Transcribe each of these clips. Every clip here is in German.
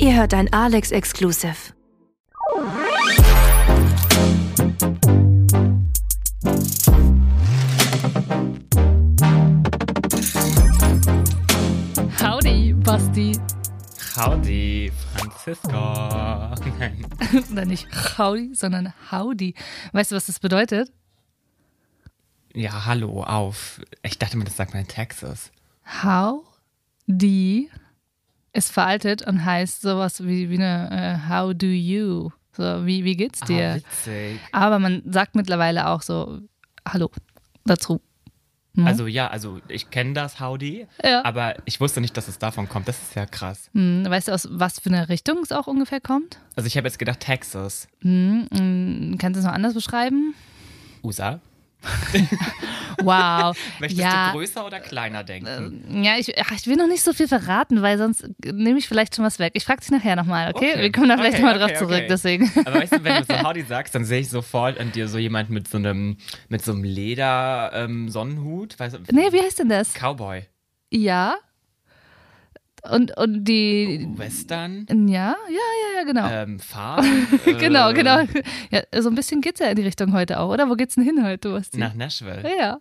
Ihr hört ein Alex Exclusive. Howdy, Basti. Howdy, Francisco. Nein. Oder nicht Howdy, sondern Howdy. Weißt du, was das bedeutet? Ja, hallo, auf. Ich dachte mir, das sagt man in Texas. Howdy ist veraltet und heißt sowas wie, wie eine äh, How do you? So, wie, wie geht's dir? Ah. Aber man sagt mittlerweile auch so Hallo dazu. Hm? Also ja, also ich kenne das Howdy, Ja. aber ich wusste nicht, dass es davon kommt. Das ist ja krass. Hm, weißt du, aus was für einer Richtung es auch ungefähr kommt? Also ich habe jetzt gedacht Texas. Hm, hm, kannst du es noch anders beschreiben? USA? Wow. Möchtest ja, du größer oder kleiner denken? ja ich, ach, ich will noch nicht so viel verraten, weil sonst nehme ich vielleicht schon was weg. Ich frage dich nachher nochmal, okay? Okay. Wir kommen da vielleicht Okay, nochmal drauf okay, zurück, okay. deswegen. Aber weißt du, wenn du so Howdy sagst, dann sehe ich sofort an dir so jemand mit so einem, mit so einem Leder ähm. Weißt du, Nee, wie heißt denn das? Cowboy. Ja. Und, und die. Western. Ja, ja, ja, ja, genau. Ähm, Farben. genau, äh, genau. Ja, so ein bisschen geht's ja in die Richtung heute auch, oder? Wo geht's denn hin heute, Basti? Nach Nashville. Ja.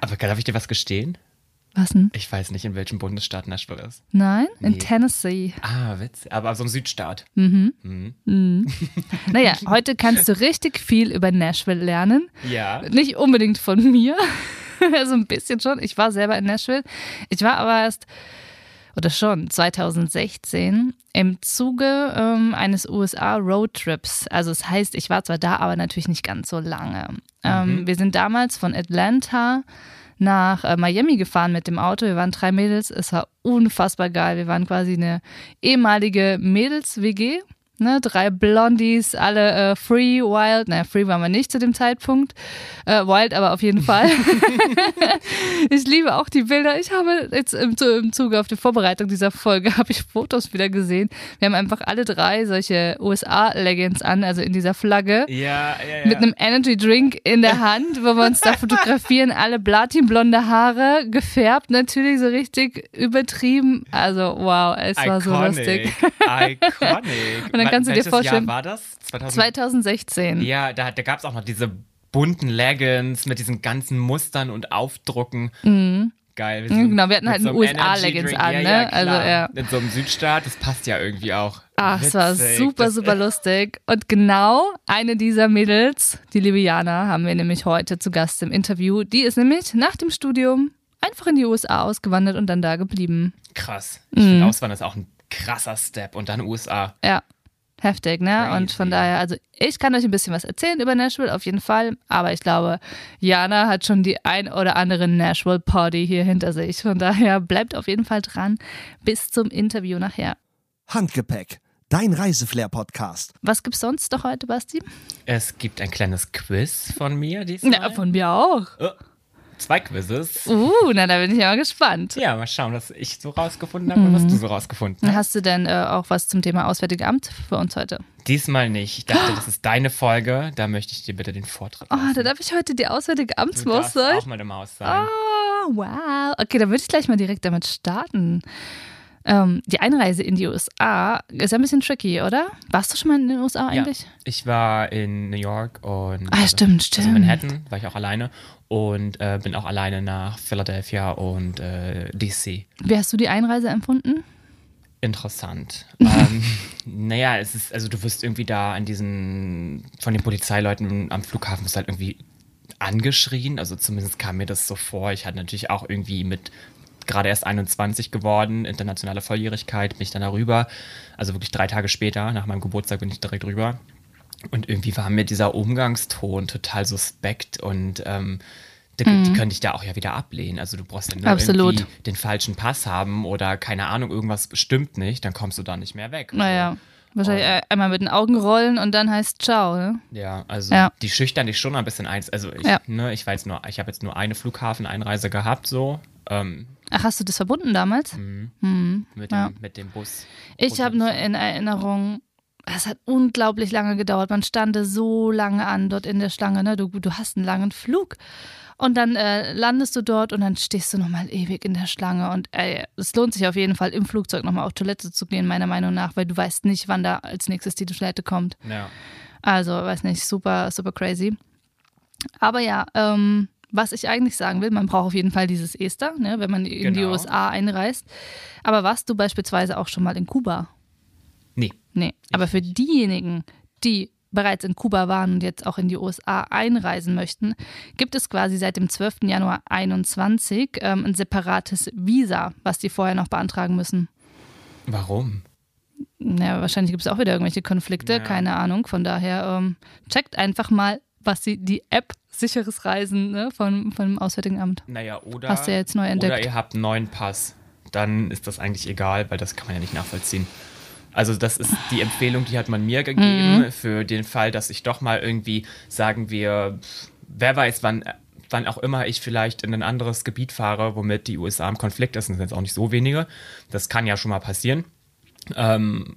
Aber darf ich dir was gestehen? Was denn? Ich weiß nicht, in welchem Bundesstaat Nashville ist. Nein? In Nee. Tennessee. Ah, witzig. Aber so ein Südstaat. Mhm. Mhm. Naja, heute kannst du richtig viel über Nashville lernen. Ja. Nicht unbedingt von mir. so ein bisschen schon. Ich war selber in Nashville. Ich war aber erst, oder schon, 2016 im Zuge ähm, eines USA-Roadtrips. Also es heißt, ich war zwar da, aber natürlich nicht ganz so lange. Ähm, wir sind damals von Atlanta nach äh, Miami gefahren mit dem Auto. Wir waren drei Mädels. Es war unfassbar geil. Wir waren quasi eine ehemalige Mädels-WG. Ne, drei Blondies, alle äh, free, wild. Naja, free waren wir nicht zu dem Zeitpunkt. Äh, wild aber auf jeden Fall. ich liebe auch die Bilder. Ich habe jetzt im, im Zuge auf die Vorbereitung dieser Folge habe ich Fotos wieder gesehen. Wir haben einfach alle drei solche USA-Leggings an, also in dieser Flagge. Ja, ja, ja. Mit einem Energy Drink in der Hand, wo wir uns da fotografieren, alle platinblonde Haare, gefärbt natürlich, so richtig übertrieben. Also wow, es war so lustig. Iconic. Dann kannst du dir vorstellen- Jahr war das? 2000? 2016. Ja, da, da gab es auch noch diese bunten Leggings mit diesen ganzen Mustern und Aufdrucken. Geil. Mhm, genau, wir hatten halt so einen USA-Leggings an, ja, ne? Ja. Also, ja. In so einem Südstaat, das passt ja irgendwie auch. Ach, es war Witzig. super, Das- super lustig. Und genau eine dieser Mädels, die liebe Jana, haben wir nämlich heute zu Gast im Interview. Die ist nämlich nach dem Studium einfach in die USA ausgewandert und dann da geblieben. Krass. Ich Mhm. finde, Auswandern ist auch ein krasser Step. Und dann USA. Ja, heftig, ne? Und von Crazy. daher, also ich kann euch ein bisschen was erzählen über Nashville, auf jeden Fall. Aber ich glaube, Jana hat schon die ein oder andere Nashville-Party hier hinter sich. Von daher bleibt auf jeden Fall dran bis zum Interview nachher. Handgepäck, dein Reiseflair-Podcast. Was gibt's sonst noch heute, Basti? Es gibt ein kleines Quiz von mir diesmal. Ja, von mir auch. Oh, zwei Quizzes. Uh, na, da bin ich ja mal gespannt. Ja, mal schauen, was ich so rausgefunden habe und Mhm. was du so rausgefunden hast. Hast du denn äh, auch was zum Thema Auswärtige Amt für uns heute? Diesmal nicht. Ich dachte, das ist deine Folge. Da möchte ich dir bitte den Vortritt Oh, lassen. da darf ich heute die Auswärtige du Amtsmaus sein. auch meine Maus sein. Oh, wow. Okay, dann würde ich gleich mal direkt damit starten. Ähm, die Einreise in die USA ist ja ein bisschen tricky, oder? Warst du schon mal in den USA ja, eigentlich? ich war in New York und Ah, stimmt, stimmt. Also Manhattan war ich auch alleine und äh, bin auch alleine nach Philadelphia und äh, DC. Wie hast du die Einreise empfunden? Interessant. ähm, naja, es ist, also du wirst irgendwie da an diesen, von den Polizeileuten am Flughafen bist halt irgendwie angeschrien. Also zumindest kam mir das so vor. Ich hatte natürlich auch irgendwie mit gerade erst 21 geworden, internationale Volljährigkeit, bin ich dann darüber. Also wirklich drei Tage später, nach meinem Geburtstag bin ich direkt rüber. Und irgendwie war mir dieser Umgangston total suspekt und ähm, die, die können dich da auch ja wieder ablehnen. Also du brauchst ja nur Mhm. Absolut. irgendwie den falschen Pass haben oder keine Ahnung, irgendwas stimmt nicht, dann kommst du da nicht mehr weg. Naja, wahrscheinlich äh, einmal mit den Augen rollen und dann heißt Ciao, ne? Ja, also Ja. die schüchtern dich schon ein bisschen eins. Also ich, Ja. ne, ich weiß nur, ich habe jetzt nur eine Flughafeneinreise gehabt, so ähm, Ach, hast du das verbunden damals? mit, Ja. dem, mit dem Bus. Ich habe nur in Erinnerung, es hat unglaublich lange gedauert. Man stand so lange an dort in der Schlange. Ne? Du, du hast einen langen Flug. Und dann äh, landest du dort und dann stehst du nochmal ewig in der Schlange. Und ey, es lohnt sich auf jeden Fall, im Flugzeug nochmal auf Toilette zu gehen, meiner Meinung nach, weil du weißt nicht, wann da als nächstes die Toilette kommt. Ja. Also, weiß nicht, super, super crazy. Aber ja, ähm, was ich eigentlich sagen will, man braucht auf jeden Fall dieses Ester, ne, wenn man in die Genau. USA einreist. Aber warst du beispielsweise auch schon mal in Kuba? Nee. Nee. Aber für diejenigen, die bereits in Kuba waren und jetzt auch in die USA einreisen möchten, gibt es quasi seit dem 12. Januar 21 ähm, ein separates Visa, was die vorher noch beantragen müssen. Warum? Naja, wahrscheinlich gibt es auch wieder irgendwelche Konflikte, Ja. keine Ahnung. Von daher ähm, checkt einfach mal, was die, die App sicheres Reisen ne, vom, vom Auswärtigen Amt. Naja, oder. Du ja jetzt neu Oder entdeckt. ihr habt einen neuen Pass. Dann ist das eigentlich egal, weil das kann man ja nicht nachvollziehen. Also, das ist die Empfehlung, die hat man mir gegeben, Mhm. für den Fall, dass ich doch mal irgendwie, sagen wir, wer weiß, wann, wann auch immer ich vielleicht in ein anderes Gebiet fahre, womit die USA im Konflikt ist, das sind jetzt auch nicht so wenige. Das kann ja schon mal passieren. Ähm,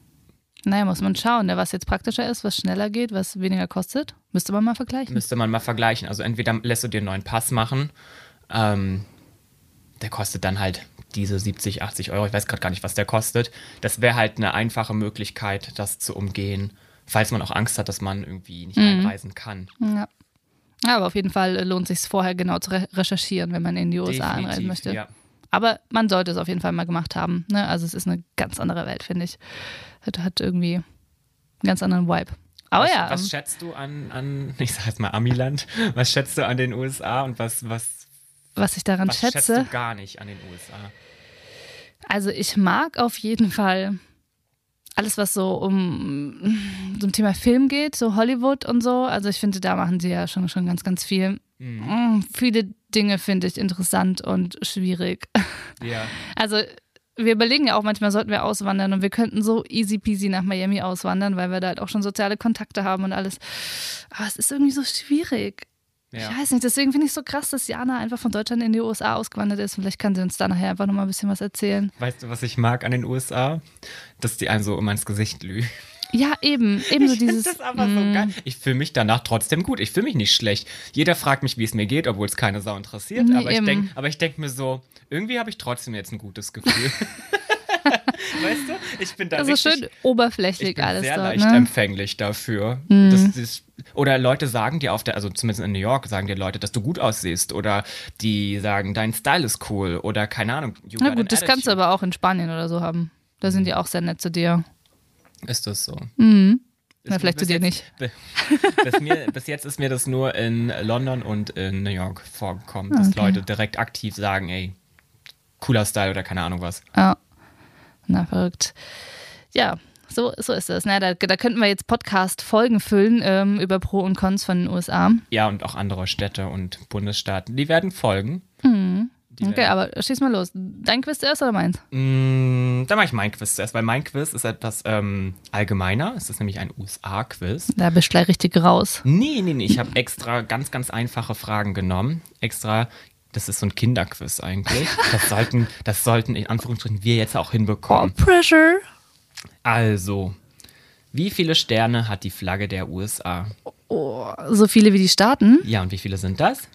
Naja, muss man schauen, ne, was jetzt praktischer ist, was schneller geht, was weniger kostet. Müsste man mal vergleichen. müsste man mal vergleichen. Also entweder lässt du dir einen neuen Pass machen, ähm, der kostet dann halt diese 70, 80 Euro. Ich weiß gerade gar nicht, was der kostet. Das wäre halt eine einfache Möglichkeit, das zu umgehen, falls man auch Angst hat, dass man irgendwie nicht einreisen kann. Ja. aber auf jeden Fall lohnt es sich vorher genau zu re recherchieren, wenn man in die USA Definitiv, möchte. Ja. Aber man sollte es auf jeden Fall mal gemacht haben. Ne? Also es ist eine ganz andere Welt, finde ich. Hat, hat irgendwie einen ganz anderen Vibe. Aber was, ja, was schätzt du an, an, ich sag jetzt mal Amiland, was schätzt du an den USA und was, was, was ich daran was schätzt schätze, du gar nicht an den USA? also ich mag auf jeden Fall alles, was so um zum Thema Film geht, so Hollywood und so. Also ich finde, da machen sie ja schon, schon ganz, ganz viel. Mm, Viele Dinge finde ich interessant und schwierig. Ja. Also wir überlegen ja auch manchmal, sollten wir auswandern und wir könnten so easy peasy nach Miami auswandern, weil wir da halt auch schon soziale Kontakte haben und alles. Aber es ist irgendwie so schwierig. Ja. Ich weiß nicht, deswegen finde ich es so krass, dass Jana einfach von Deutschland in die USA ausgewandert ist. Vielleicht kann sie uns da nachher einfach nochmal ein bisschen was erzählen. Weißt du, was ich mag an den USA? Dass die einem so immer ins Gesicht lügen. Ja, eben. Eben so Ich finde dieses. das aber so mm, geil. Ich fühle mich danach trotzdem gut. Ich fühle mich nicht schlecht. Jeder fragt mich, wie es mir geht, obwohl es keine Sau interessiert. Nee, aber, ich denk, aber ich denke mir so, irgendwie habe ich trotzdem jetzt ein gutes Gefühl. weißt du? Ich bin da Das ist richtig, schön oberflächlich ich bin alles sehr dort. leicht Ne? Mhm. empfänglich dafür. Das, das, oder Leute sagen dir auf der, also zumindest in New York, sagen dir Leute, dass du gut aussiehst. Oder die sagen, dein Style ist cool. Oder keine Ahnung. Na gut, das kannst du aber auch in Spanien oder so haben. Da sind die auch sehr nett zu dir. Ist das so? Mhm. Ist Na, vielleicht zu dir jetzt- Bis, bis, mir, bis jetzt ist mir das nur in London und in New York vorgekommen, dass Okay. Leute direkt aktiv sagen, ey, cooler Style oder keine Ahnung was. Ja. Na, verrückt. Ja, so, so ist es. Na, da, da könnten wir jetzt Podcast-Folgen füllen ähm, über Pro und Cons von den USA. Ja, und auch andere Städte und Bundesstaaten, die werden folgen. Die Okay, werden, aber schieß mal los. Dein Quiz zuerst oder meins? Mm, dann mache ich mein Quiz zuerst, weil mein Quiz ist etwas ähm, allgemeiner. Es ist nämlich ein USA-Quiz. Da bist du gleich richtig raus. Nee, nee, nee, ich habe extra ganz, ganz einfache Fragen genommen. Extra, das ist so ein Kinderquiz eigentlich. Das sollten, das sollten in Anführungsstrichen wir jetzt auch Oh, hinbekommen. Pressure. Also, wie viele Sterne hat die Flagge der USA? Oh, so viele wie die Staaten? Ja, und wie viele sind das?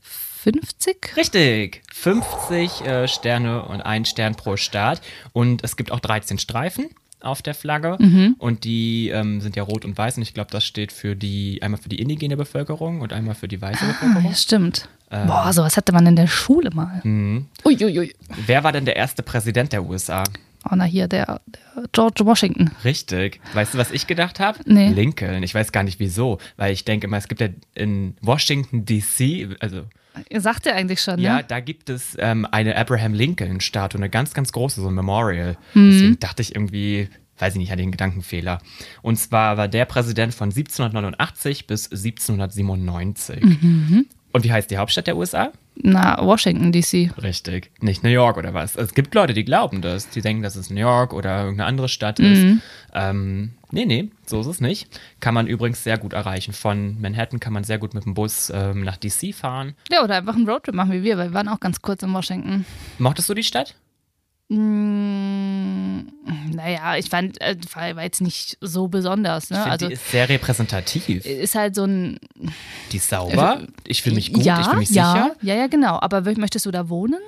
50? Richtig, 50 äh, Sterne und ein Stern pro Staat. Und es gibt auch 13 Streifen auf der Flagge. Und die ähm, sind ja rot und weiß. Und ich glaube, das steht für die, einmal für die indigene Bevölkerung und einmal für die weiße Ah, Bevölkerung. ja, stimmt. Boah, sowas hatte man in der Schule mal. Uiuiui. Wer war denn der erste Präsident der USA? Oh, na hier, der, der George Washington. Richtig. Weißt du, was ich gedacht habe? Nee. Lincoln. Ich weiß gar nicht wieso, weil ich denke immer, es gibt ja in Washington DC, also Ihr sagt ja eigentlich schon, ja, ne? da gibt es ähm, eine Abraham Lincoln-Statue, eine ganz, ganz große, so ein Memorial. Mhm. Deswegen dachte ich irgendwie, weiß ich nicht, hatte den Gedankenfehler. Und zwar war der Präsident von 1789 bis 1797. Mhm. Und wie heißt die Hauptstadt der USA? Na, Washington, D.C. Richtig. Nicht New York oder was. Es gibt Leute, die glauben das. Die denken, dass es New York oder irgendeine andere Stadt Mhm. ist. Ähm, nee, nee, so ist es nicht. Kann man übrigens sehr gut erreichen. Von Manhattan kann man sehr gut mit dem Bus ähm, nach DC fahren. Ja, oder einfach einen Roadtrip machen wie wir, weil wir waren auch ganz kurz in Washington. Mochtest du die Stadt? Mm, naja, ich fand, äh, war jetzt nicht so besonders. Ne? Ich finde, also die ist sehr repräsentativ. ist halt so ein. Die ist sauber. Ich fühle mich gut, ja, ich fühle mich ja, sicher. Ja, ja, genau. Aber möchtest du da wohnen?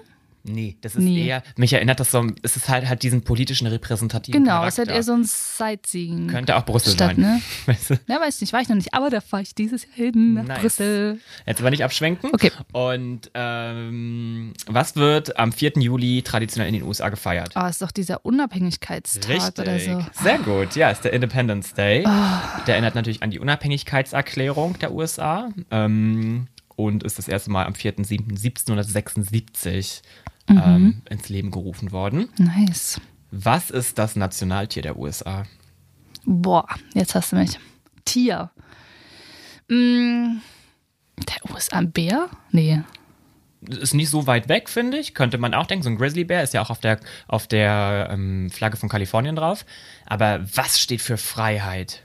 Nee, das ist Nee. eher, mich erinnert das so, es ist halt, halt diesen politischen repräsentativen Genau, es Charakter. ist halt eher so ein Sightseeing. Könnte auch Brüssel Stadt, sein. ne? Weißt du? Ja, weiß nicht, war ich noch nicht, aber da fahre ich dieses Jahr hin nach Nice. Brüssel. Jetzt aber nicht abschwenken. Okay. Und ähm, was wird am 4. Juli traditionell in den USA gefeiert? Oh, ist doch dieser Unabhängigkeitstag oder so. Sehr gut. Ja, ist der Independence Day. Ah. Der erinnert natürlich an die Unabhängigkeitserklärung der USA ähm, und ist das erste Mal am 4.7.1776 Mhm. ähm, ins Leben gerufen worden. Nice. Was ist das Nationaltier der USA? Boah, jetzt hast du mich. Tier. Mm, der USA ein Bär? Nee. Ist nicht so weit weg, finde ich. Könnte man auch denken. So ein Grizzlybär ist ja auch auf der, auf der ähm, Flagge von Kalifornien drauf. Aber was steht für Freiheit?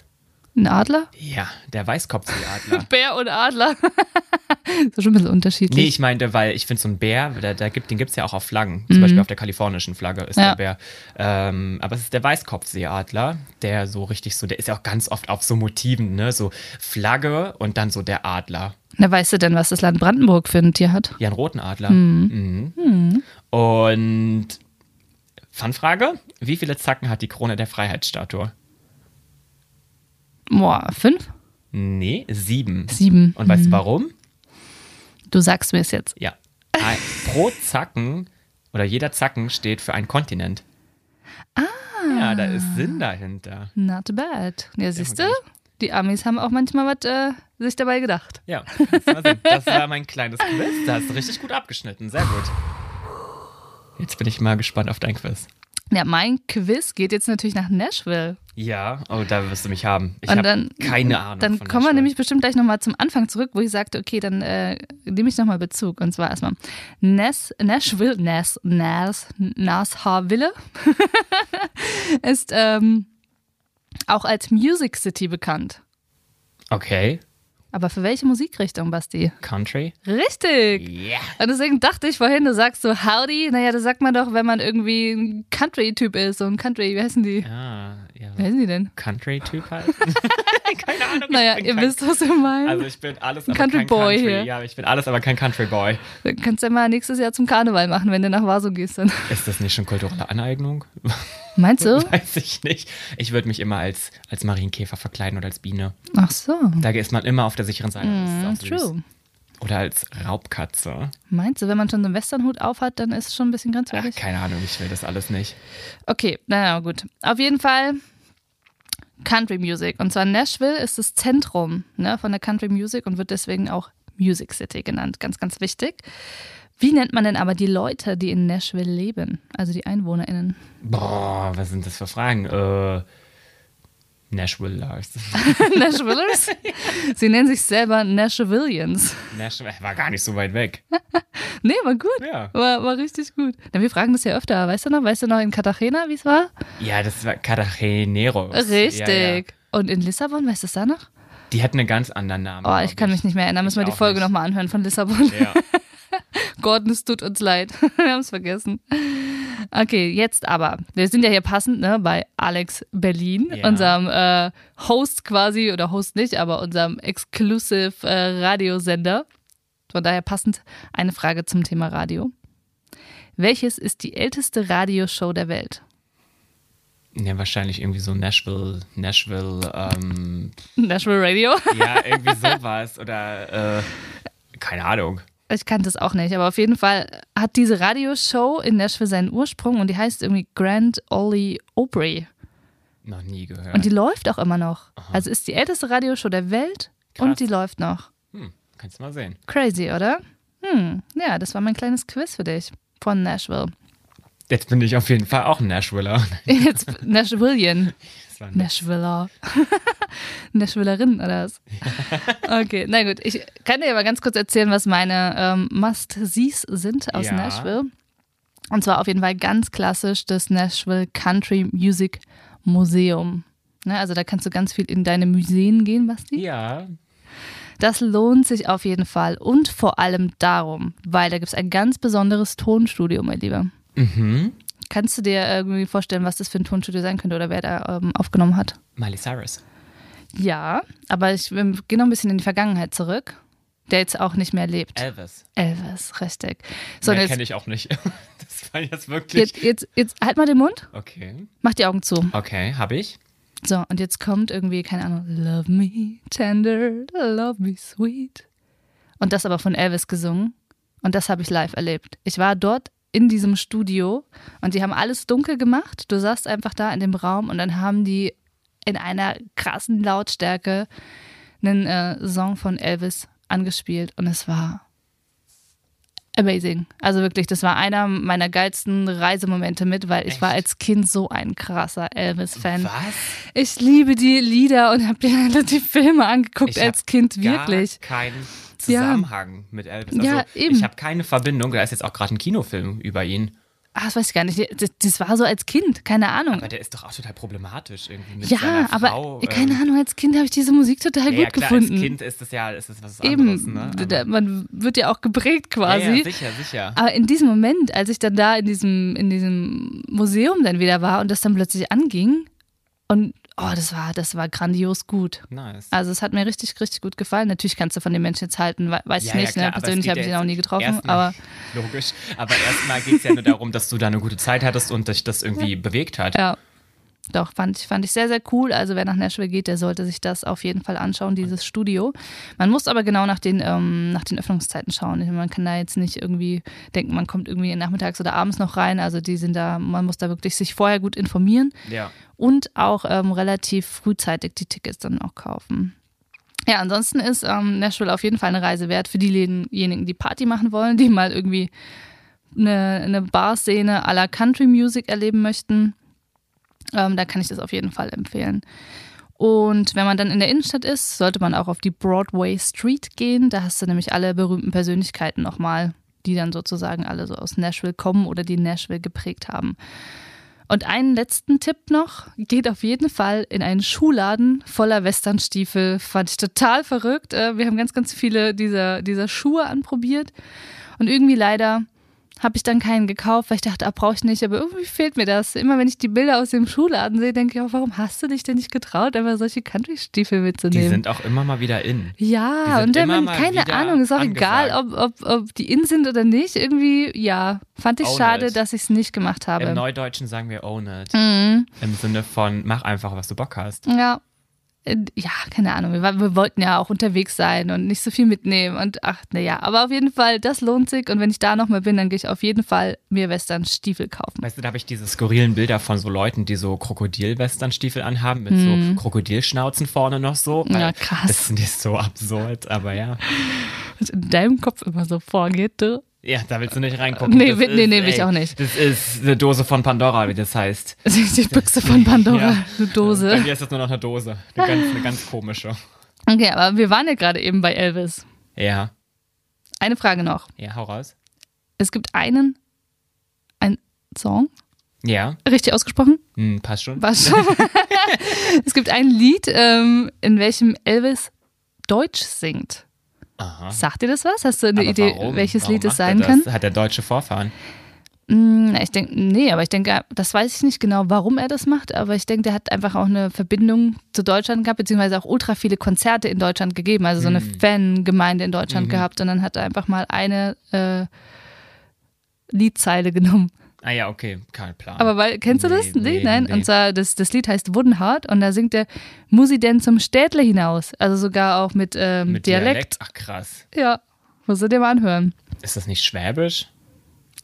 Ein Adler? Ja, der Weißkopfseeadler. Bär und Adler. ist schon ein bisschen unterschiedlich. Nee, ich meinte, weil ich finde so ein Bär, da, da gibt, den gibt es ja auch auf Flaggen. Zum Beispiel auf der kalifornischen Flagge ist Mhm. Ja. der Bär. Ähm, aber es ist der Weißkopfseeadler, der so richtig so, der ist ja auch ganz oft auf so Motiven, ne? So Flagge und dann so der Adler. Na, weißt du denn, was das Land Brandenburg für ein Tier hat? Ja, einen roten Adler. Mhm. Und Fanfrage: Wie viele Zacken hat die Krone der Freiheitsstatue? Boah, fünf? Nee, sieben. Sieben. Und weißt du warum? Du sagst mir es jetzt. Ja. Ein, pro Zacken oder jeder Zacken steht für einen Kontinent. Ah. Ja, da ist Sinn dahinter. Not bad. Ja, siehst du? Die Amis haben auch manchmal was äh, sich dabei gedacht. Ja, das war mein kleines Quiz. Da hast du richtig gut abgeschnitten. Sehr gut. Jetzt bin ich mal gespannt auf dein Quiz. Ja, mein Quiz geht jetzt natürlich nach Nashville. Ja, oh, da wirst du mich haben. Ich habe dann, keine Ahnung. Dann kommen wir nämlich bestimmt gleich nochmal zum Anfang zurück, wo ich sagte, okay, dann äh, nehme ich nochmal Bezug. Und zwar erstmal Nas, Nashville, Nas, Nas, Nashville ist ähm, auch als Music City bekannt. Okay, Aber für welche Musikrichtung, Basti? Country. Richtig! Yeah. Und deswegen dachte ich vorhin, du sagst so Howdy. Naja, das sagt man doch, wenn man irgendwie ein Country-Typ ist. So ein Country, wie heißen die? Ah, ja. Wie heißen die denn? Country-Typ halt. keine Ahnung. Naja, ihr kein- wisst, was ich meine. Also ich bin alles, aber Country kein Boy Country. hier. Ja, ich bin alles, aber kein Country Boy. Dann kannst du ja mal nächstes Jahr zum Karneval machen, wenn du nach Vaso gehst. Dann. Ist das nicht schon kulturelle Aneignung? Meinst du? Weiß ich nicht. Ich würde mich immer als, als Marienkäfer verkleiden oder als Biene. Ach so. Da ist man immer auf der sicheren Seite. Das ist Mm, true. Oder als Raubkatze. Meinst du, wenn man schon so einen Westernhut aufhat, dann ist es schon ein bisschen Ach, grenzwertig? keine Ahnung, ich will das alles nicht. Okay, naja, gut. Auf jeden Fall Country Music. Und zwar Nashville ist das Zentrum ne, von der Country Music und wird deswegen auch Music City genannt. Ganz, ganz wichtig. Wie nennt man denn aber die Leute, die in Nashville leben? Also die EinwohnerInnen. Boah, was sind das für Fragen? Äh, Nashvillers. Nashvillers? Sie nennen sich selber Nashvillians. Nashville war gar nicht so weit weg. Nee, war gut. Ja. War, war richtig gut. Na, wir fragen das ja öfter. Weißt du noch? Weißt du noch in Cartagena, wie es war? Ja, das war Cartageneros. Richtig. Ja, ja. Und in Lissabon, weißt du es da noch? Die hatten einen ganz anderen Namen. Oh, ich kann mich nicht mehr erinnern. Müssen wir Ich die Folge nochmal anhören von Lissabon. Ja. Gordon, es tut uns leid. Wir haben es vergessen. Okay, jetzt aber. Wir sind ja hier passend ne, bei Alex Berlin, Ja. unserem äh, Host quasi, oder Host nicht, aber unserem Exclusive äh, Radiosender. Von daher passend eine Frage zum Thema Radio. Welches ist die älteste Radioshow der Welt? ja, wahrscheinlich irgendwie so Nashville, Nashville, ähm, National Radio? ja, irgendwie sowas. Oder, äh, keine Ahnung. Ich kannte es auch nicht, aber auf jeden Fall hat diese Radioshow in Nashville seinen Ursprung und die heißt irgendwie Grand Ole Opry. Noch nie gehört. Und die läuft auch immer noch. Also ist die älteste Radioshow der Welt und Krass. die läuft noch. hm, kannst du mal sehen. Crazy, oder? Hm, ja, das war mein kleines Quiz für dich von Nashville. Jetzt bin ich auf jeden Fall auch ein Nashviller. Jetzt Nashvillian. Nashviller. Nashvillerin oder was? Okay, na gut. Ich kann dir aber ganz kurz erzählen, was meine ähm, Must-Sees sind aus Ja. Nashville. Und zwar auf jeden Fall ganz klassisch das Nashville Country Music Museum. Ne, also da kannst du ganz viel in deine Museen gehen, Basti. Ja, Das lohnt sich auf jeden Fall. Und vor allem darum, weil da gibt es ein ganz besonderes Tonstudio, mein Lieber. Mhm. Kannst du dir irgendwie vorstellen, was das für ein Tonstudio sein könnte oder wer da ähm, aufgenommen hat? Miley Cyrus. Ja, aber ich gehe noch ein bisschen in die Vergangenheit zurück, der jetzt auch nicht mehr lebt. Elvis. Elvis, richtig. So, und kenne ich auch nicht. Das war jetzt wirklich. jetzt, jetzt, jetzt halt mal den Mund, Okay. mach die Augen zu. Okay, habe ich. So, und jetzt kommt irgendwie, keine Ahnung, Love me tender, love me sweet. Und das aber von Elvis gesungen. Und das habe ich live erlebt. Ich war dort in diesem Studio und die haben alles dunkel gemacht. Du saßt einfach da in dem Raum und dann haben die in einer krassen Lautstärke einen äh, Song von Elvis angespielt und es war amazing. Also wirklich, das war einer meiner geilsten Reisemomente mit, weil ich Echt? war als Kind so ein krasser Elvis-Fan. Was? Ich liebe die Lieder und habe mir die Filme angeguckt Ich als Kind, wirklich. Gar keinen Zusammenhang mit Elvis. Also, Ja, eben. Ich habe keine Verbindung. Da ist jetzt auch gerade ein Kinofilm über ihn. Ah, das weiß ich gar nicht. Das, das war so als Kind, keine Ahnung. Aber der ist doch auch total problematisch irgendwie mit ja, seiner aber Frau. keine ähm, Ahnung, als Kind habe ich diese Musik total Ja, ja, gut klar, gefunden. als Kind ist das ja ist das was anderes. Eben, Ne? man wird ja auch geprägt quasi. ja, ja, sicher, sicher. Aber in diesem Moment, als ich dann da in diesem, in diesem Museum dann wieder war und das dann plötzlich anging und oh, das war, das war grandios gut. Nice. Also es hat mir richtig, richtig gut gefallen. Natürlich kannst du von den Menschen jetzt halten, we- weiß ich Ja, ja, nicht. klar, ne? aber es Persönlich geht habe ich ja ihn auch nie getroffen, aber Logisch. Aber erstmal geht es ja nur darum, dass du da eine gute Zeit hattest und dich das irgendwie bewegt hat. Ja. Doch, fand ich, fand ich sehr, sehr cool. Also wer nach Nashville geht, der sollte sich das auf jeden Fall anschauen, dieses Studio. Man muss aber genau nach den, ähm, nach den Öffnungszeiten schauen. Man kann da jetzt nicht irgendwie denken, man kommt irgendwie nachmittags oder abends noch rein. Also die sind da, man muss da wirklich sich vorher gut informieren Ja. und auch ähm, relativ frühzeitig die Tickets dann auch kaufen. Ja, ansonsten ist ähm, Nashville auf jeden Fall eine Reise wert für diejenigen, die Party machen wollen, die mal irgendwie eine, eine Barszene à la Country Music erleben möchten. Ähm, da kann ich das auf jeden Fall empfehlen. Und wenn man dann in der Innenstadt ist, sollte man auch auf die Broadway Street gehen. Da hast du nämlich alle berühmten Persönlichkeiten nochmal, die dann sozusagen alle so aus Nashville kommen oder die Nashville geprägt haben. Und einen letzten Tipp noch, geht auf jeden Fall in einen Schuhladen voller Westernstiefel. Fand ich total verrückt. Äh, Wir haben ganz, ganz viele dieser, dieser Schuhe anprobiert. Und irgendwie leider habe ich dann keinen gekauft, weil ich dachte, ah, brauche ich nicht. Aber irgendwie fehlt mir das. Immer wenn ich die Bilder aus dem Schuhladen sehe, denke ich auch, warum hast du dich denn nicht getraut, einfach solche Country-Stiefel Die mitzunehmen? sind auch immer mal wieder in. Die ja, und dann, keine Ahnung, ist auch angesagt. egal, ob, ob, ob die in sind oder nicht. Irgendwie, ja, fand ich Own schade, it. dass ich es nicht gemacht habe. Im Neudeutschen sagen wir own it. Mhm. Im Sinne von mach einfach, was du Bock hast. Ja. Äh, Ja, keine Ahnung. Wir, war- wir wollten ja auch unterwegs sein und nicht so viel mitnehmen. Und ach, naja, aber auf jeden Fall, das lohnt sich. Und wenn ich da nochmal bin, dann gehe ich auf jeden Fall mir Western-Stiefel kaufen. Weißt du, da habe ich diese skurrilen Bilder von so Leuten, die so Krokodil-Western-Stiefel anhaben, mit so Krokodilschnauzen vorne noch so. Mhm. Ja, krass. Das finde ich so absurd, aber ja. Was in deinem Kopf immer so vorgeht, du. Ja, da willst du nicht reingucken. Nee, Das nee, ist, nee, will ich ey, auch nicht. Das ist eine Dose von Pandora, wie das heißt. Die Büchse von Pandora, Ja. eine Bei Dose. mir ist das nur noch eine Dose. Eine ganz, eine ganz komische. Okay, aber wir waren ja gerade eben bei Elvis. Ja, Eine Frage noch. ja, hau raus. Es gibt einen, ein Song, Ja, richtig ausgesprochen? hm, passt schon. Was? es gibt ein Lied, ähm, in welchem Elvis Deutsch singt. Aha. Sagt dir das was? Hast du eine Aber Idee, warum? welches Warum Lied es sein kann? Hat der deutsche Vorfahren. Mm, Ich denke, nee, aber ich denke, das weiß ich nicht genau, warum er das macht, aber ich denke, der hat einfach auch eine Verbindung zu Deutschland gehabt, beziehungsweise auch ultra viele Konzerte in Deutschland gegeben, also so eine Hm. Fangemeinde in Deutschland Mhm. gehabt und dann hat er einfach mal eine äh, Liedzeile genommen. Ah ja, okay, kein Plan. Aber weil, kennst du das? Nee, Nee, nee, nein. nee. Und zwar, das, das Lied heißt Woodenheart und da singt er, muss sie denn zum Städtle hinaus? Also sogar auch mit, ähm, Mit Dialekt. Ach krass. Ja, musst du dir mal anhören. Ist das nicht Schwäbisch?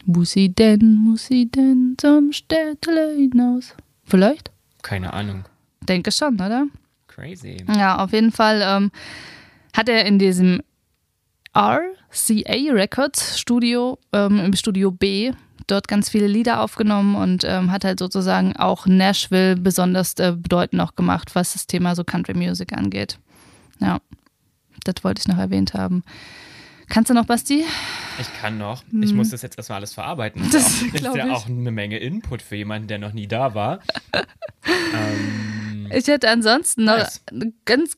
Muss sie denn, muss sie denn zum Städtle hinaus? Vielleicht? Keine Ahnung. Denke schon, oder? Crazy. Ja, auf jeden Fall ähm, hat er in diesem RCA Records Studio, ähm, im Studio B, dort ganz viele Lieder aufgenommen und ähm, hat halt sozusagen auch Nashville besonders äh, bedeutend auch gemacht, was das Thema so Country Music angeht. Ja, das wollte ich noch erwähnt haben. Kannst du noch, Basti? Ich kann noch. Ich muss das jetzt erstmal alles verarbeiten. Hm. Das ist ja, auch, ist ja auch eine Menge Input für jemanden, der noch nie da war. ähm, Ich hätte ansonsten noch Nice. ganz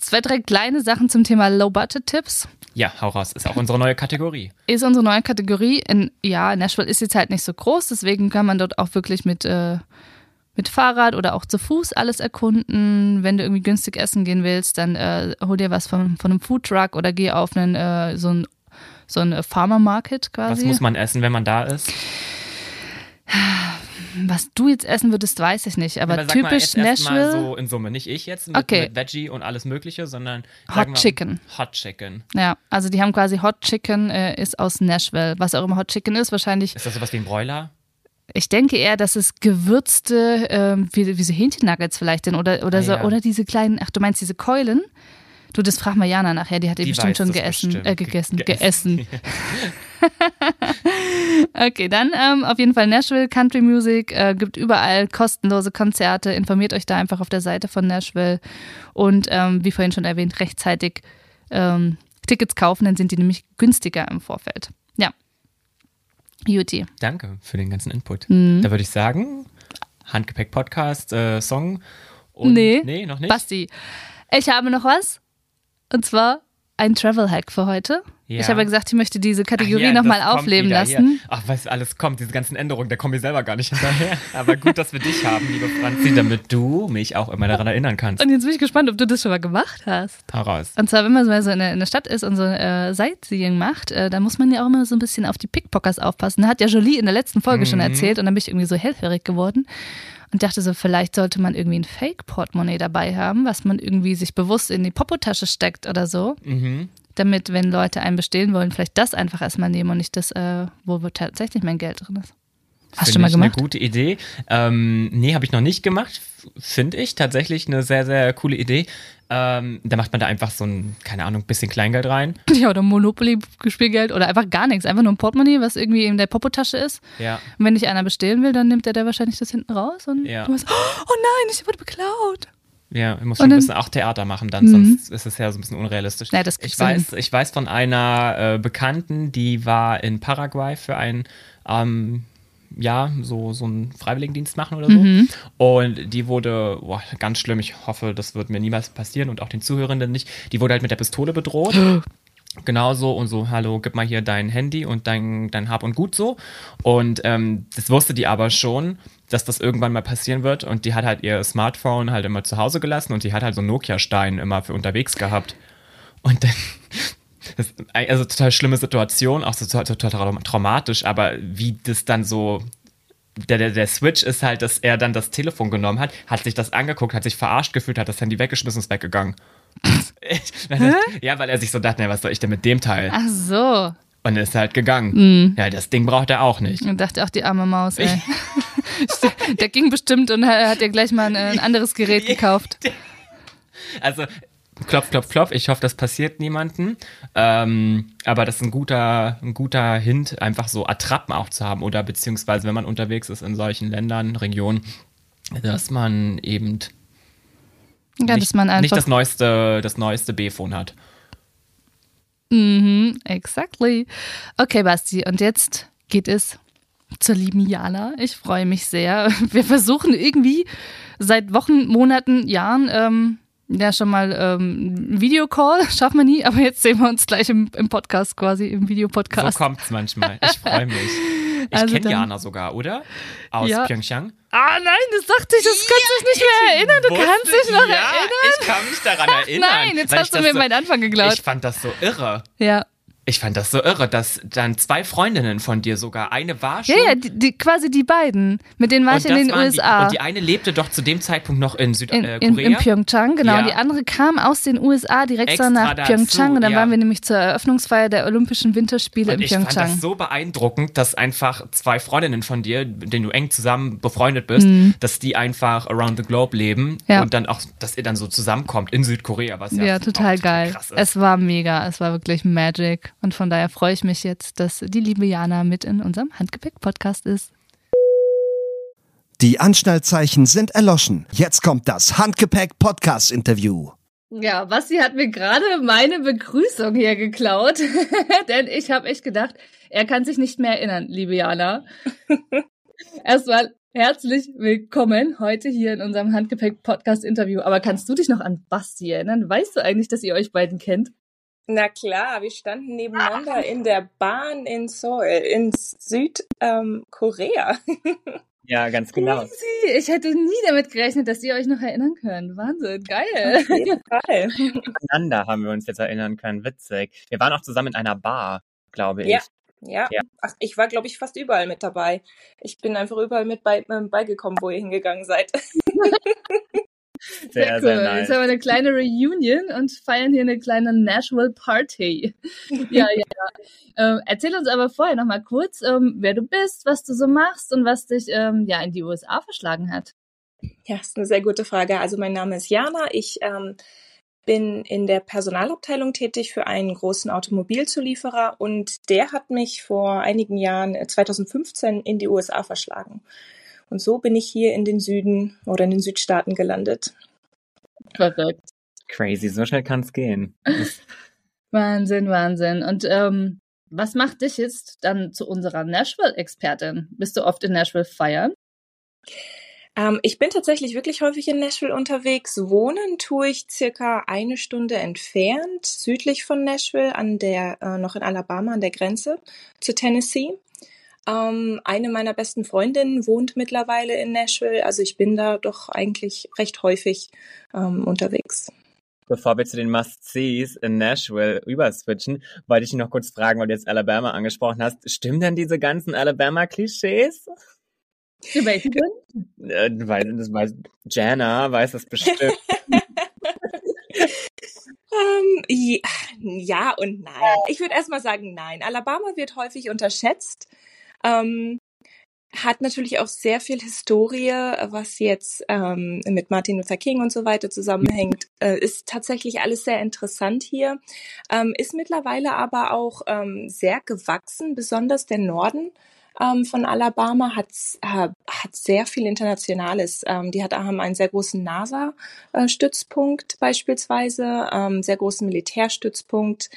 zwei, drei kleine Sachen zum Thema Low-Budget-Tipps. Ja, hau raus. Ist auch unsere neue Kategorie. Ist unsere neue Kategorie. In, ja, Nashville ist jetzt halt nicht so groß, deswegen kann man dort auch wirklich mit, äh, mit Fahrrad oder auch zu Fuß alles erkunden. Wenn du irgendwie günstig essen gehen willst, dann äh, hol dir was von, von einem Foodtruck oder geh auf einen, äh, so ein so ein Farmer Market quasi. Was muss man essen, wenn man da ist? Was du jetzt essen würdest, weiß ich nicht, aber, Aber sag typisch mal, jetzt erst Nashville. mal so in Summe. Nicht ich jetzt mit, Okay. mit Veggie und alles Mögliche, sondern Hot wir- Chicken. Hot Chicken. Ja, also die haben quasi Hot Chicken, äh, ist aus Nashville. Was auch immer Hot Chicken ist, wahrscheinlich. Ist das sowas wie ein Broiler? Ich denke eher, dass es gewürzte, ähm, wie, wie so Hähnchennuggets vielleicht denn oder, oder Ah, so, ja. oder diese kleinen, ach du meinst diese Keulen? Du, das frag mal Jana nachher, die hat die, Die bestimmt schon das geessen, bestimmt. äh, gegessen, Ge- geessen. okay, dann ähm, auf jeden Fall Nashville Country Music, äh, gibt überall kostenlose Konzerte, informiert euch da einfach auf der Seite von Nashville und ähm, wie vorhin schon erwähnt, rechtzeitig ähm, Tickets kaufen, dann sind die nämlich günstiger im Vorfeld. Ja. Juti. Danke für den ganzen Input. Mhm. Da würde ich sagen, Handgepäck-Podcast, äh, Song. Und Nee. Nee, noch nicht? Basti, ich habe noch was. Und zwar ein Travel-Hack für heute. Ja. Ich habe gesagt, ich möchte diese Kategorie ja, nochmal aufleben lassen. Hier. Ach, was alles kommt, diese ganzen Änderungen, da kommen wir selber gar nicht hinterher. Aber gut, dass wir dich haben, liebe Franzi, damit du mich auch immer daran erinnern kannst. Und jetzt bin ich gespannt, ob du das schon mal gemacht hast. Hau raus. Und zwar, wenn man so in der, in der Stadt ist und so äh, Sightseeing macht, äh, dann muss man ja auch immer so ein bisschen auf die Pickpockers aufpassen. Da hat ja Jolie in der letzten Folge schon Mhm. erzählt und dann bin ich irgendwie so hellhörig geworden und dachte so, vielleicht sollte man irgendwie ein Fake-Portemonnaie dabei haben, was man irgendwie sich bewusst in die Popotasche steckt oder so. Mhm. Damit, wenn Leute einen bestehlen wollen, vielleicht das einfach erstmal nehmen und nicht das, äh, wo tatsächlich mein Geld drin ist. Hast du Finde schon mal ich gemacht? Eine gute Idee. Ähm, nee, habe ich noch nicht gemacht. Finde ich tatsächlich eine sehr, sehr coole Idee. Ähm, da macht man da einfach so ein, keine Ahnung, bisschen Kleingeld rein. Ja, oder Monopoly-Spielgeld oder einfach gar nichts. Einfach nur ein Portemonnaie, was irgendwie in der Popotasche ist. Ja. Und wenn dich einer bestehlen will, dann nimmt er da wahrscheinlich das hinten raus und Ja. du hast, oh nein, ich wurde beklaut. Ja, man muss schon ein bisschen auch Theater machen dann, Mhm. sonst ist es ja so ein bisschen unrealistisch. Ja, das ich, du weiß, ich weiß von einer äh, Bekannten, die war in Paraguay für ein ähm, ja, so, so einen Freiwilligendienst machen oder so. Mhm. Und die wurde, boah, ganz schlimm, ich hoffe, das wird mir niemals passieren und auch den Zuhörenden nicht. Die wurde halt mit der Pistole bedroht. Genauso und so, hallo, gib mal hier dein Handy und dein, dein Hab und Gut so. Und ähm, das wusste die aber schon, dass das irgendwann mal passieren wird. Und die hat halt ihr Smartphone halt immer zu Hause gelassen und die hat halt so einen Nokia-Stein immer für unterwegs gehabt. Und dann, das, also total schlimme Situation, auch so total, traumatisch, aber wie das dann so der, der, der Switch ist halt, dass er dann das Telefon genommen hat, hat sich das angeguckt, hat sich verarscht gefühlt, hat das Handy weggeschmissen und ist weggegangen. ja, weil er sich so dachte, was soll ich denn mit dem Teil? Ach so. Und ist halt gegangen. Mhm. Ja, das Ding braucht er auch nicht. Und dachte auch die arme Maus, ey. Der ging bestimmt und hat dir gleich mal ein, ein anderes Gerät gekauft. Also, klopf, klopf, klopf. Ich hoffe, das passiert niemandem. Ähm, aber das ist ein guter, ein guter Hint, einfach so Attrappen auch zu haben. Oder beziehungsweise, wenn man unterwegs ist in solchen Ländern, Regionen, dass man eben Ja, nicht, dass man nicht einfach. das neueste, das neueste B-Phone hat. Mhm, exactly. Okay, Basti, und jetzt geht es zur lieben Jana. Ich freue mich sehr. Wir versuchen irgendwie seit Wochen, Monaten, Jahren, ähm, ja, schon mal ähm, Videocall, schaffen wir nie, aber jetzt sehen wir uns gleich im, im Podcast quasi, im So Videopodcast. kommt's manchmal. Ich freue mich. Ich Also kenne Jana sogar, oder? Aus Ja. Pyeongchang. ah nein, das dachte ich, das kannst du dich nicht mehr erinnern. Du kannst dich noch ja, erinnern. ich kann mich daran erinnern. Nein, jetzt hast du mir so, meinen Anfang geklaut. Ich fand das so irre. Ja. Ich fand das so irre, dass dann zwei Freundinnen von dir sogar, eine war schon. Ja, ja, die, die, quasi die beiden. Mit denen war ich in den USA. Die, und die eine lebte doch zu dem Zeitpunkt noch in in, Südkorea. in, in Pyeongchang, genau. Ja. Und die andere kam aus den USA direkt Extra nach dazu, Pyeongchang. Und dann ja. waren wir nämlich zur Eröffnungsfeier der Olympischen Winterspiele Und in ich fand Pyeongchang. das so beeindruckend, dass einfach zwei Freundinnen von dir, mit denen du eng zusammen befreundet bist, dass die einfach around the globe leben Mhm. Ja. und dann auch, dass ihr dann so zusammenkommt in Südkorea, was ja, total geil. krass ist. Es war mega, es war wirklich Magic. Und von daher freue ich mich jetzt, dass die liebe Jana mit in unserem Handgepäck-Podcast ist. Die Anschnallzeichen sind erloschen. Jetzt kommt das Handgepäck-Podcast-Interview. Ja, Basti hat mir gerade meine Begrüßung hier geklaut, denn ich habe echt gedacht, er kann sich nicht mehr erinnern, liebe Jana. Erstmal Herzlich willkommen heute hier in unserem Handgepäck-Podcast-Interview. Aber kannst du dich noch an Basti erinnern? Weißt du eigentlich, dass ihr euch beiden kennt? Na klar, wir standen nebeneinander in der Bahn in Seoul, in Südkorea. Ähm, ja, ganz genau. Crazy. Ich hätte nie damit gerechnet, dass ihr euch noch erinnern könnt. Wahnsinn, geil. Auf jeden Fall. Aneinander haben wir uns jetzt erinnern können. Witzig. Wir waren auch zusammen in einer Bar, glaube ich. Ja, ja. ja. Ach, ich war, glaube ich, fast überall mit dabei. Ich bin einfach überall mit bei, äh, beigekommen, wo ihr hingegangen seid. Sehr, sehr, cool. Sehr nice. Jetzt haben wir eine kleine Reunion und feiern hier eine kleine Nashville Party. ja, ja, ja. Ähm, erzähl uns aber vorher noch mal kurz, ähm, wer du bist, was du so machst und was dich ähm, ja in die USA verschlagen hat. Ja, ist eine sehr gute Frage. Also mein Name ist Jana. Ich ähm, bin in der Personalabteilung tätig für einen großen Automobilzulieferer und der hat mich vor einigen Jahren, 2015, äh, in die USA verschlagen. Und so bin ich hier in den Süden oder in den Südstaaten gelandet. Verrückt. Crazy, so schnell kann es gehen. Wahnsinn, Wahnsinn. Und ähm, was macht dich jetzt dann zu unserer Nashville-Expertin? Bist du oft in Nashville feiern? Ähm, ich bin tatsächlich wirklich häufig in Nashville unterwegs. Wohnen tue ich circa eine Stunde entfernt, südlich von Nashville, an der, äh, noch in Alabama, an der Grenze zu Tennessee. Ähm, eine meiner besten Freundinnen wohnt mittlerweile in Nashville, also ich bin da doch eigentlich recht häufig ähm, unterwegs. Bevor wir zu den Must-Sees in Nashville überswitchen, wollte ich dich noch kurz fragen, weil du jetzt Alabama angesprochen hast. Stimmen denn diese ganzen Alabama-Klischees? Für welche denn? Äh, weil, das weiß, Jana weiß das bestimmt. ähm, ja, ja und nein. Ich würde erstmal sagen, nein. Alabama wird häufig unterschätzt. Ähm, hat natürlich auch sehr viel Historie, was jetzt ähm, mit Martin Luther King und so weiter zusammenhängt. Äh, ist tatsächlich alles sehr interessant hier. Ähm, ist mittlerweile aber auch ähm, sehr gewachsen, besonders der Norden ähm, von Alabama hat, äh, hat sehr viel Internationales. Ähm, die hat, haben einen sehr großen NASA-Stützpunkt beispielsweise, ähm, sehr großen Militärstützpunkt.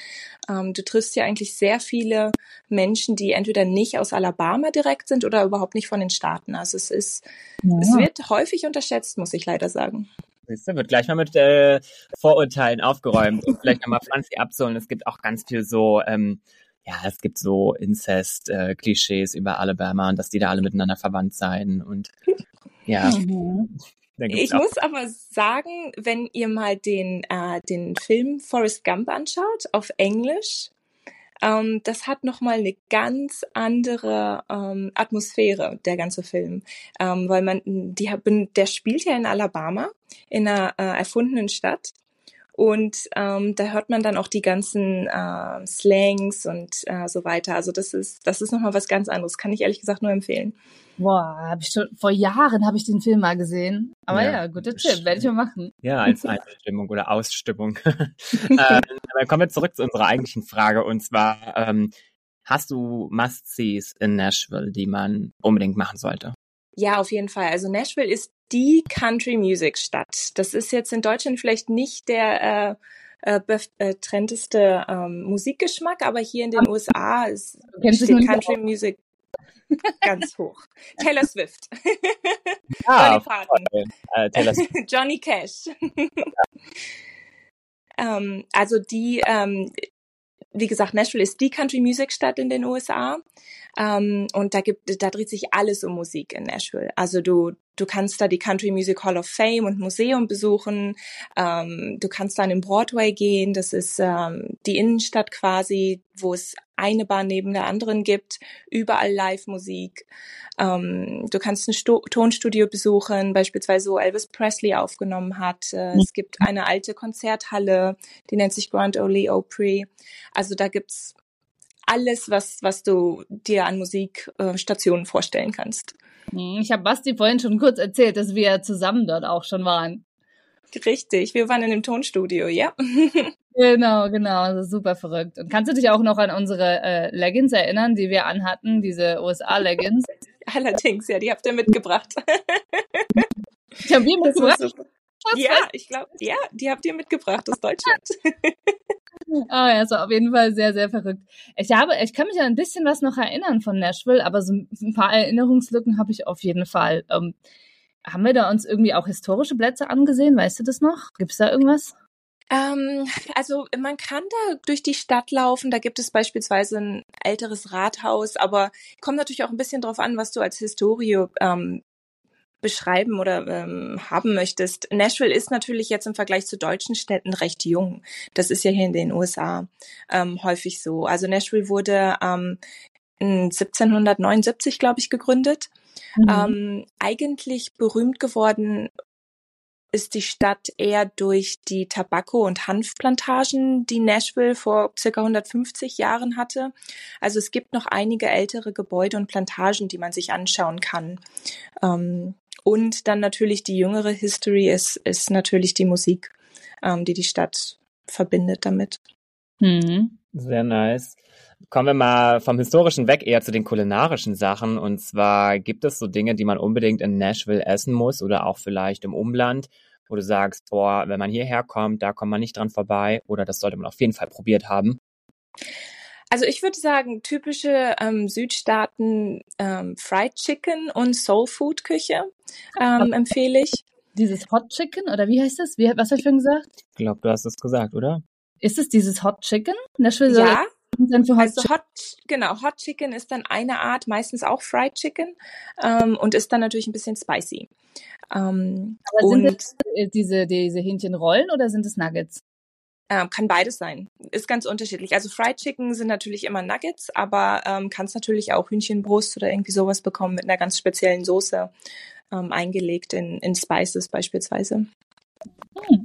Ähm, du triffst ja eigentlich sehr viele Menschen, die entweder nicht aus Alabama direkt sind oder überhaupt nicht von den Staaten. Also es ist, ja. es wird häufig unterschätzt, muss ich leider sagen. Siehste, wird gleich mal mit äh, Vorurteilen aufgeräumt und vielleicht nochmal Franzi abzuholen. Es gibt auch ganz viel so ähm, ja, es gibt so Incest-Klischees äh, über Alabama und dass die da alle miteinander verwandt seien und ja. Mhm. Ich muss aber sagen, wenn ihr mal den, äh, den Film Forrest Gump anschaut, auf Englisch, ähm, das hat nochmal eine ganz andere ähm, Atmosphäre, der ganze Film. Ähm, weil man, die, der spielt ja in Alabama, in einer äh, erfundenen Stadt. Und ähm, da hört man dann auch die ganzen äh, Slangs und äh, so weiter. Also das ist das ist noch mal was ganz anderes. Kann ich ehrlich gesagt nur empfehlen. Boah, habe ich schon vor Jahren habe ich den Film mal gesehen. Aber ja, ja guter Tipp, werde ich mal machen. Ja, als Einstimmung oder Ausstimmung. ähm, aber kommen wir zurück zu unserer eigentlichen Frage und zwar ähm, hast du Must-Sees in Nashville, die man unbedingt machen sollte? Ja, auf jeden Fall. Also Nashville ist die Country Music Stadt. Das ist jetzt in Deutschland vielleicht nicht der äh, äh, äh, trendeste ähm, Musikgeschmack, aber hier in den USA ist steht Country Music ganz hoch. Taylor Swift. Ah, Parton. Äh, Taylor Swift. Johnny Cash. ähm, also die, ähm, wie gesagt, Nashville ist die Country Music Stadt in den USA. Ähm, und da gibt, da dreht sich alles um Musik in Nashville. Also du, du kannst da die Country Music Hall of Fame und Museum besuchen. Ähm, du kannst da an den Broadway gehen. Das ist ähm, die Innenstadt quasi, wo es eine Bahn neben der anderen gibt. Überall Live-Musik. Ähm, du kannst ein Sto Tonstudio besuchen, beispielsweise wo Elvis Presley aufgenommen hat. Äh, es gibt eine alte Konzerthalle, die nennt sich Grand Ole Opry. Also da gibt's alles, was, was du dir an Musikstationen vorstellen kannst. Hm, ich habe Basti vorhin schon kurz erzählt, dass wir zusammen dort auch schon waren. Richtig, wir waren in dem Tonstudio, ja. genau, genau, also super verrückt. Und kannst du dich auch noch an unsere äh, Leggings erinnern, die wir anhatten, diese USA-Leggings? Allerdings, ja, die habt ihr mitgebracht. die haben wir mitgebracht? Ja, ich glaube, ja, die habt ihr mitgebracht aus Deutschland. Ah, ja, so auf jeden Fall sehr, sehr verrückt. Ich habe, ich kann mich an ein bisschen was noch erinnern von Nashville, aber so ein paar Erinnerungslücken habe ich auf jeden Fall. Ähm, haben wir da uns irgendwie auch historische Plätze angesehen? Weißt du das noch? Gibt es da irgendwas? Ähm, also man kann da durch die Stadt laufen. Da gibt es beispielsweise ein älteres Rathaus, aber kommt natürlich auch ein bisschen drauf an, was du als Historie ähm, beschreiben oder ähm, haben möchtest. Nashville ist natürlich jetzt im Vergleich zu deutschen Städten recht jung. Das ist ja hier in den USA ähm, häufig so. Also Nashville wurde ähm, 1779, glaube ich, gegründet. Mhm. Ähm, eigentlich berühmt geworden ist die Stadt eher durch die Tabako- und Hanfplantagen, die Nashville vor circa 150 Jahren hatte. Also es gibt noch einige ältere Gebäude und Plantagen, die man sich anschauen kann. Ähm, und dann natürlich die jüngere History ist, ist natürlich die Musik, ähm, die die Stadt verbindet damit. Mhm. Sehr nice. Kommen wir mal vom Historischen weg eher zu den kulinarischen Sachen. Und zwar gibt es so Dinge, die man unbedingt in Nashville essen muss oder auch vielleicht im Umland, wo du sagst, boah, wenn man hierher kommt, da kommt man nicht dran vorbei oder das sollte man auf jeden Fall probiert haben. Also ich würde sagen, typische ähm, Südstaaten ähm, Fried Chicken und Soul Food Küche ähm, empfehle ich. Dieses Hot Chicken oder wie heißt das? Wie, was hast du schon gesagt? Ich glaube, du hast es gesagt, oder? Ist es dieses Hot Chicken? Nashville ja. Hot also Hot, genau, Hot Chicken ist dann eine Art, meistens auch Fried Chicken ähm, und ist dann natürlich ein bisschen spicy. Ähm, Aber sind und, das diese, diese Hähnchenrollen oder sind es Nuggets? Ähm, kann beides sein. Ist ganz unterschiedlich. Also Fried Chicken sind natürlich immer Nuggets, aber ähm, kannst natürlich auch Hühnchenbrust oder irgendwie sowas bekommen mit einer ganz speziellen Soße ähm, eingelegt in, in Spices beispielsweise. Hm.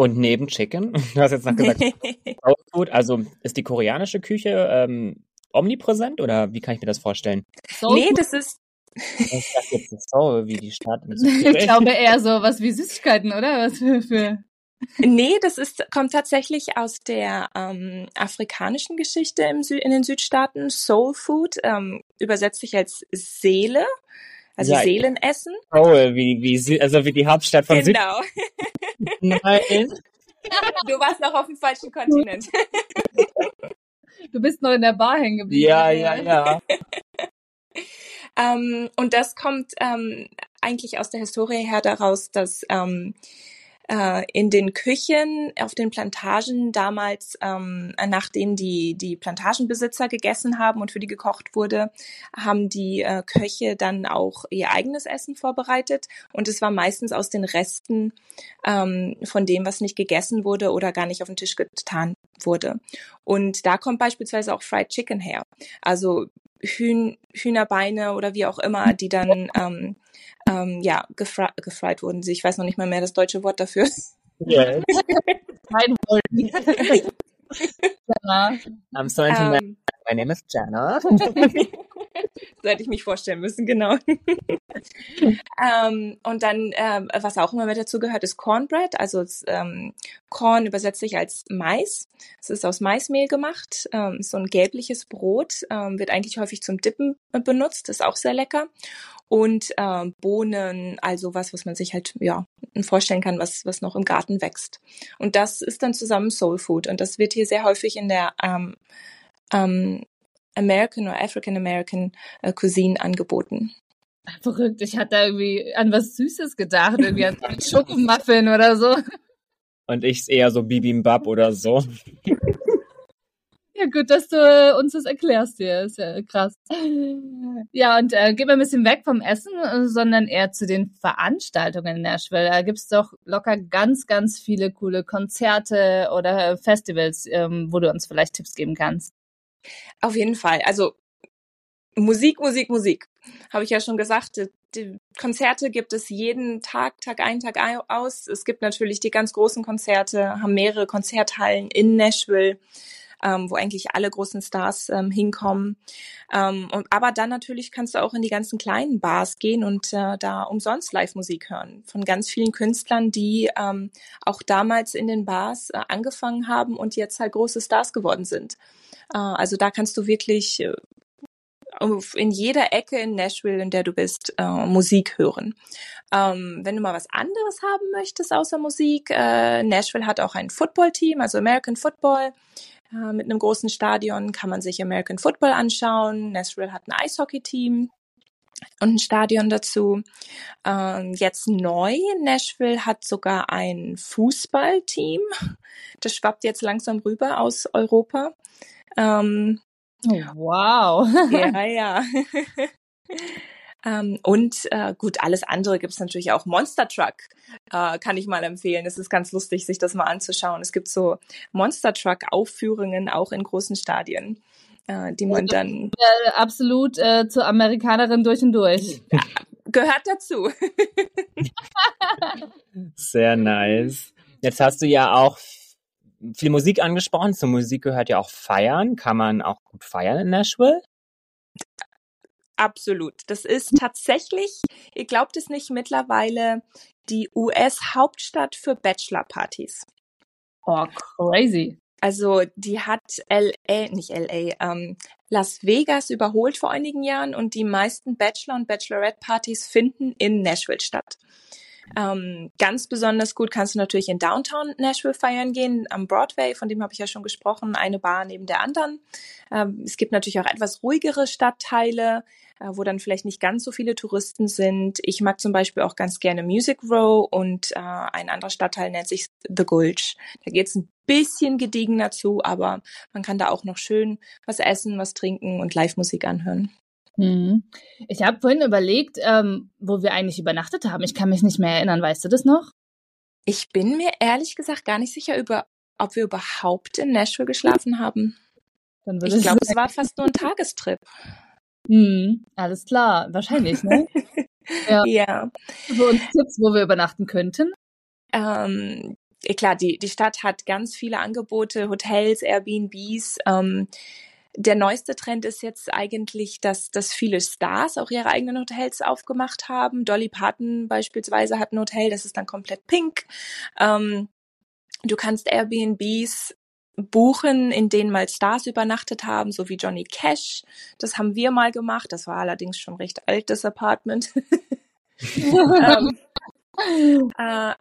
Und neben Chicken, du hast jetzt noch gesagt, Food, also ist die koreanische Küche ähm, omnipräsent oder wie kann ich mir das vorstellen? Soul nee, das ist ich dachte jetzt Soul, wie die Stadt. ich glaube eher so was wie Süßigkeiten, oder? Was für, für Nee, das ist, kommt tatsächlich aus der ähm, afrikanischen Geschichte im Sü in den Südstaaten. Soul Food ähm, übersetzt sich als Seele, also ja, Seelenessen. Soul, wie, wie, also wie die Hauptstadt von Genau. Nein. Du warst noch auf dem falschen Kontinent. Du bist noch in der Bar hängen geblieben. Ja, ja, ja. ähm, und das kommt ähm, eigentlich aus der Historie her daraus, dass ähm, äh, in den Küchen auf den Plantagen damals, ähm, nachdem die, die Plantagenbesitzer gegessen haben und für die gekocht wurde, haben die äh, Köche dann auch ihr eigenes Essen vorbereitet und es war meistens aus den Resten ähm, von dem, was nicht gegessen wurde oder gar nicht auf den Tisch getan wurde. Und da kommt beispielsweise auch Fried Chicken her. Also Hühn, Hühnerbeine oder wie auch immer, die dann ähm, ähm, ja, gefri gefried wurden sie. Ich weiß noch nicht mal mehr das deutsche Wort dafür. Yes. Jana. I'm sorry to um, My name is Jana. so hätte ich mich vorstellen müssen, genau. Ähm, und dann, ähm, was auch immer mit dazu gehört, ist Cornbread. Also ähm, Corn übersetzt sich als Mais. Es ist aus Maismehl gemacht. Ähm, so ein gelbliches Brot. Ähm, wird eigentlich häufig zum Dippen benutzt. Ist auch sehr lecker und äh, Bohnen, also was, was man sich halt ja vorstellen kann, was was noch im Garten wächst. Und das ist dann zusammen Soul Food und das wird hier sehr häufig in der ähm, ähm, American oder African American äh, Cuisine angeboten. Verrückt, ich hatte irgendwie an was Süßes gedacht, irgendwie an Schokomuffin oder so. Und ich eher so Bibimbap oder so. Ja, gut, dass du äh, uns das erklärst hier. Ist ja krass. Ja, und äh, gehen wir ein bisschen weg vom Essen, äh, sondern eher zu den Veranstaltungen in Nashville. Da gibt's doch locker ganz, ganz viele coole Konzerte oder Festivals, ähm, wo du uns vielleicht Tipps geben kannst. Auf jeden Fall. Also Musik, Musik, Musik. Habe ich ja schon gesagt. Die Konzerte gibt es jeden Tag, Tag ein, Tag aus. Es gibt natürlich die ganz großen Konzerte, haben mehrere Konzerthallen in Nashville ähm, wo eigentlich alle großen Stars ähm, hinkommen. Ähm, und, aber dann natürlich kannst du auch in die ganzen kleinen Bars gehen und äh, da umsonst Live-Musik hören von ganz vielen Künstlern, die ähm, auch damals in den Bars äh, angefangen haben und jetzt halt große Stars geworden sind. Äh, also da kannst du wirklich äh, in jeder Ecke in Nashville, in der du bist, äh, Musik hören. Ähm, wenn du mal was anderes haben möchtest außer Musik, äh, Nashville hat auch ein Football-Team, also American Football. Äh, mit einem großen Stadion kann man sich American Football anschauen. Nashville hat ein Eishockey-Team und ein Stadion dazu. Ähm, jetzt neu, Nashville hat sogar ein Fußballteam. Das schwappt jetzt langsam rüber aus Europa. Ähm, oh, wow. ja, ja. Ähm, und äh, gut, alles andere gibt es natürlich auch. Monster Truck äh, kann ich mal empfehlen. Es ist ganz lustig, sich das mal anzuschauen. Es gibt so Monster Truck Aufführungen auch in großen Stadien, äh, die man dann äh, absolut äh, zur Amerikanerin durch und durch. Ja, gehört dazu. Sehr nice. Jetzt hast du ja auch viel Musik angesprochen. Zur Musik gehört ja auch Feiern. Kann man auch gut feiern in Nashville? Absolut. Das ist tatsächlich, ihr glaubt es nicht, mittlerweile die US-Hauptstadt für Bachelor-Partys. Oh, crazy. Also die hat LA, nicht LA, ähm, Las Vegas überholt vor einigen Jahren und die meisten Bachelor- und Bachelorette-Partys finden in Nashville statt. Ähm, ganz besonders gut kannst du natürlich in Downtown Nashville feiern gehen, am Broadway, von dem habe ich ja schon gesprochen, eine Bar neben der anderen. Ähm, es gibt natürlich auch etwas ruhigere Stadtteile, äh, wo dann vielleicht nicht ganz so viele Touristen sind. Ich mag zum Beispiel auch ganz gerne Music Row und äh, ein anderer Stadtteil nennt sich The Gulch. Da geht's ein bisschen gediegener zu, aber man kann da auch noch schön was essen, was trinken und Live-Musik anhören. Hm. Ich habe vorhin überlegt, ähm, wo wir eigentlich übernachtet haben. Ich kann mich nicht mehr erinnern. Weißt du das noch? Ich bin mir ehrlich gesagt gar nicht sicher, über, ob wir überhaupt in Nashville geschlafen haben. ich glaube, es war fast nur ein Tagestrip. Hm, alles klar, wahrscheinlich, ne? ja. ja. Für uns Tipps, wo wir übernachten könnten? Ähm, klar, die, die Stadt hat ganz viele Angebote, Hotels, Airbnbs. Ähm, der neueste Trend ist jetzt eigentlich, dass, dass viele Stars auch ihre eigenen Hotels aufgemacht haben. Dolly Parton beispielsweise hat ein Hotel, das ist dann komplett pink. Ähm, du kannst Airbnbs buchen, in denen mal Stars übernachtet haben, so wie Johnny Cash. Das haben wir mal gemacht. Das war allerdings schon recht alt, das Apartment. ähm, äh,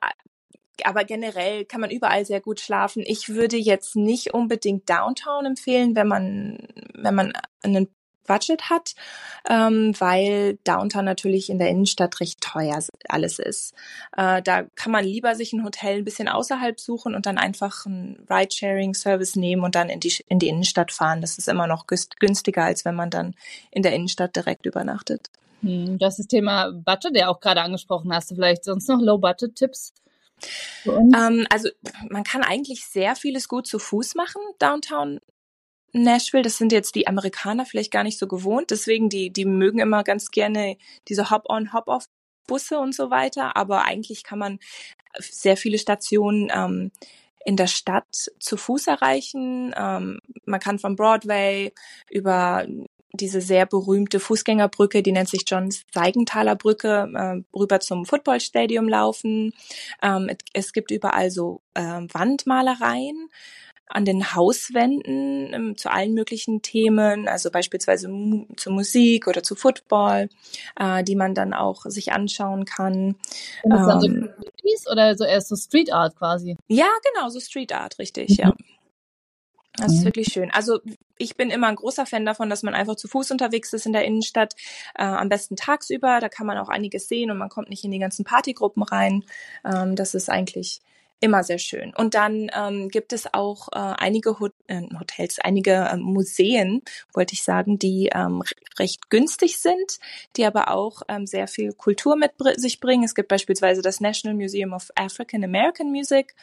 aber generell kann man überall sehr gut schlafen. Ich würde jetzt nicht unbedingt Downtown empfehlen, wenn man, wenn man einen Budget hat, ähm, weil Downtown natürlich in der Innenstadt recht teuer alles ist. Äh, da kann man lieber sich ein Hotel ein bisschen außerhalb suchen und dann einfach einen Ride-Sharing-Service nehmen und dann in die, in die Innenstadt fahren. Das ist immer noch günstiger, als wenn man dann in der Innenstadt direkt übernachtet. Hm, das ist Thema Budget, der auch gerade angesprochen hast. Vielleicht sonst noch Low-Budget-Tipps? Ähm, also man kann eigentlich sehr vieles gut zu Fuß machen, Downtown Nashville. Das sind jetzt die Amerikaner vielleicht gar nicht so gewohnt. Deswegen, die, die mögen immer ganz gerne diese Hop-on, Hop-off Busse und so weiter. Aber eigentlich kann man sehr viele Stationen ähm, in der Stadt zu Fuß erreichen. Ähm, man kann von Broadway über diese sehr berühmte Fußgängerbrücke, die nennt sich John Seigenthaler Brücke, äh, rüber zum Footballstadium laufen. Ähm, es gibt überall so äh, Wandmalereien an den Hauswänden ähm, zu allen möglichen Themen, also beispielsweise mu zu Musik oder zu Football, äh, die man dann auch sich anschauen kann. Und das ähm, dann so ähm, oder so erst so Street Art quasi? Ja, genau, so Street Art, richtig, mhm. ja. Das ist mhm. wirklich schön. Also ich bin immer ein großer Fan davon, dass man einfach zu Fuß unterwegs ist in der Innenstadt, äh, am besten tagsüber. Da kann man auch einiges sehen und man kommt nicht in die ganzen Partygruppen rein. Ähm, das ist eigentlich immer sehr schön. Und dann ähm, gibt es auch äh, einige Hot äh, Hotels, einige äh, Museen, wollte ich sagen, die ähm, recht günstig sind, die aber auch ähm, sehr viel Kultur mit sich bringen. Es gibt beispielsweise das National Museum of African American Music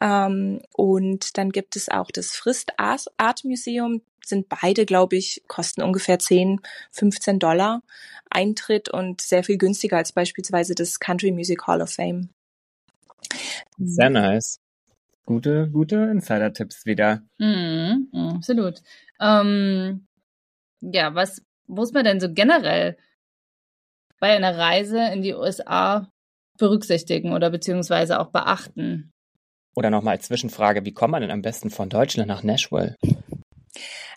ähm, und dann gibt es auch das Frist Art Museum. Sind beide, glaube ich, kosten ungefähr 10, 15 Dollar Eintritt und sehr viel günstiger als beispielsweise das Country Music Hall of Fame. Sehr nice. Gute, gute Insider-Tipps wieder. Mm, absolut. Ähm, ja, was muss man denn so generell bei einer Reise in die USA berücksichtigen oder beziehungsweise auch beachten? Oder nochmal als Zwischenfrage, wie kommt man denn am besten von Deutschland nach Nashville?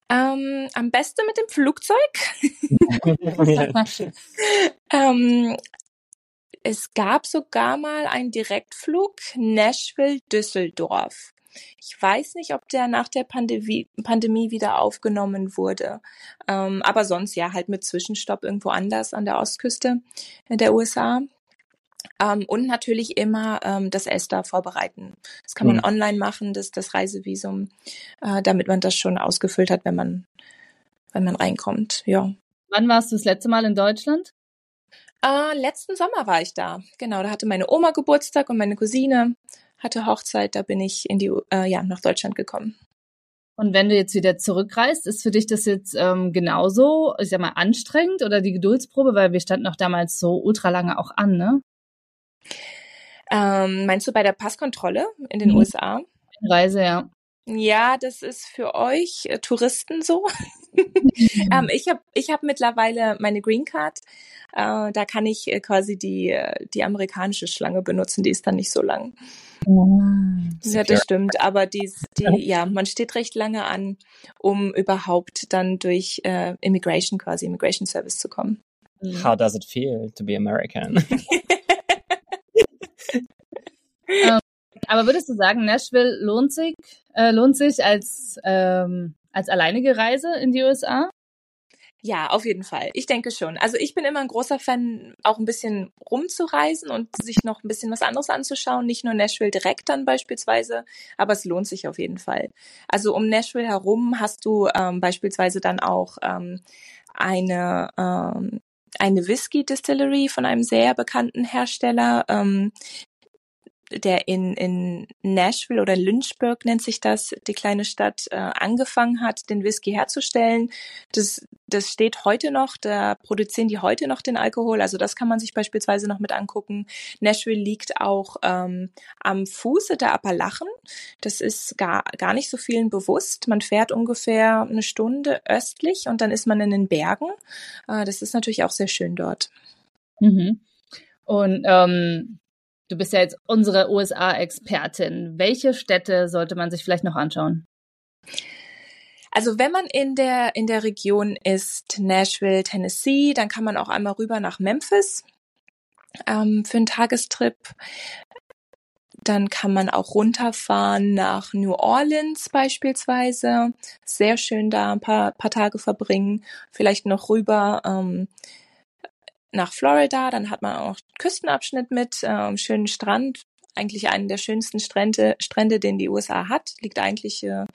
Ähm, am besten mit dem Flugzeug. ähm, es gab sogar mal einen Direktflug Nashville-Düsseldorf. Ich weiß nicht, ob der nach der Pandemie, Pandemie wieder aufgenommen wurde. Ähm, aber sonst ja, halt mit Zwischenstopp irgendwo anders an der Ostküste der USA. Ähm, und natürlich immer ähm, das ESTA vorbereiten. Das kann man mhm. online machen, das, das Reisevisum, äh, damit man das schon ausgefüllt hat, wenn man, wenn man reinkommt. Ja. Wann warst du das letzte Mal in Deutschland? Äh, letzten Sommer war ich da. Genau, da hatte meine Oma Geburtstag und meine Cousine hatte Hochzeit. Da bin ich in die, äh, ja, nach Deutschland gekommen. Und wenn du jetzt wieder zurückreist, ist für dich das jetzt ähm, genauso, ich sag mal, anstrengend oder die Geduldsprobe, weil wir standen auch damals so ultra lange auch an, ne? Ähm, meinst du bei der Passkontrolle in den mhm. USA? Reise, ja. Ja, das ist für euch äh, Touristen so. ähm, ich habe ich hab mittlerweile meine Green Card. Äh, da kann ich äh, quasi die, äh, die amerikanische Schlange benutzen. Die ist dann nicht so lang. Oh, ja, das stimmt. Aber die, die, ja, man steht recht lange an, um überhaupt dann durch äh, Immigration quasi, Immigration Service zu kommen. How does it feel to be American? ähm, aber würdest du sagen, Nashville lohnt sich, äh, lohnt sich als, ähm, als alleinige Reise in die USA? Ja, auf jeden Fall. Ich denke schon. Also ich bin immer ein großer Fan, auch ein bisschen rumzureisen und sich noch ein bisschen was anderes anzuschauen. Nicht nur Nashville direkt dann beispielsweise, aber es lohnt sich auf jeden Fall. Also um Nashville herum hast du ähm, beispielsweise dann auch ähm, eine ähm, eine Whisky Distillery von einem sehr bekannten Hersteller, ähm, der in, in Nashville oder Lynchburg nennt sich das, die kleine Stadt, äh, angefangen hat, den Whisky herzustellen. Das, das steht heute noch, da produzieren die heute noch den Alkohol. Also das kann man sich beispielsweise noch mit angucken. Nashville liegt auch ähm, am Fuße der Appalachen. Das ist gar, gar nicht so vielen bewusst. Man fährt ungefähr eine Stunde östlich und dann ist man in den Bergen. Äh, das ist natürlich auch sehr schön dort. Mhm. Und ähm, Du bist ja jetzt unsere USA-Expertin. Welche Städte sollte man sich vielleicht noch anschauen? Also wenn man in der, in der Region ist, Nashville, Tennessee, dann kann man auch einmal rüber nach Memphis ähm, für einen Tagestrip. Dann kann man auch runterfahren nach New Orleans beispielsweise. Sehr schön da ein paar, paar Tage verbringen. Vielleicht noch rüber ähm, nach Florida, dann hat man auch Küstenabschnitt mit ähm, schönen Strand, eigentlich einen der schönsten Strände, Strände, den die USA hat, liegt eigentlich äh,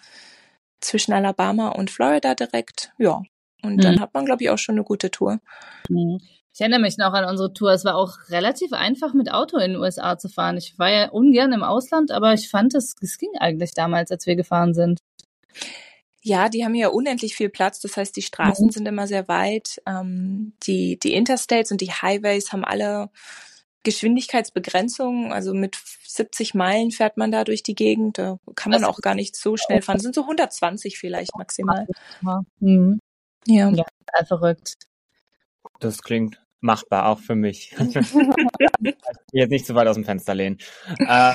zwischen Alabama und Florida direkt. Ja, und mhm. dann hat man, glaube ich, auch schon eine gute Tour. Mhm. Ich erinnere mich noch an unsere Tour. Es war auch relativ einfach, mit Auto in den USA zu fahren. Ich war ja ungern im Ausland, aber ich fand, es, es ging eigentlich damals, als wir gefahren sind. Ja, die haben ja unendlich viel Platz. Das heißt, die Straßen mhm. sind immer sehr weit. Ähm, die, die Interstates und die Highways haben alle Geschwindigkeitsbegrenzungen. Also mit 70 Meilen fährt man da durch die Gegend. Da kann man auch gar nicht so schnell fahren. Das sind so 120 vielleicht maximal. Mhm. Ja. ja, verrückt. Das klingt machbar, auch für mich. Jetzt nicht zu weit aus dem Fenster lehnen. Äh,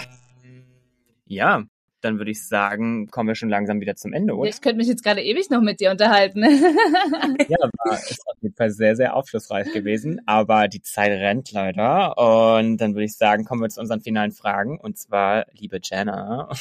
ja, dann würde ich sagen, kommen wir schon langsam wieder zum Ende, oder? Ich könnte mich jetzt gerade ewig noch mit dir unterhalten. ja, war, ist auf jeden Fall sehr, sehr aufschlussreich gewesen, aber die Zeit rennt leider und dann würde ich sagen, kommen wir zu unseren finalen Fragen und zwar, liebe Jenna,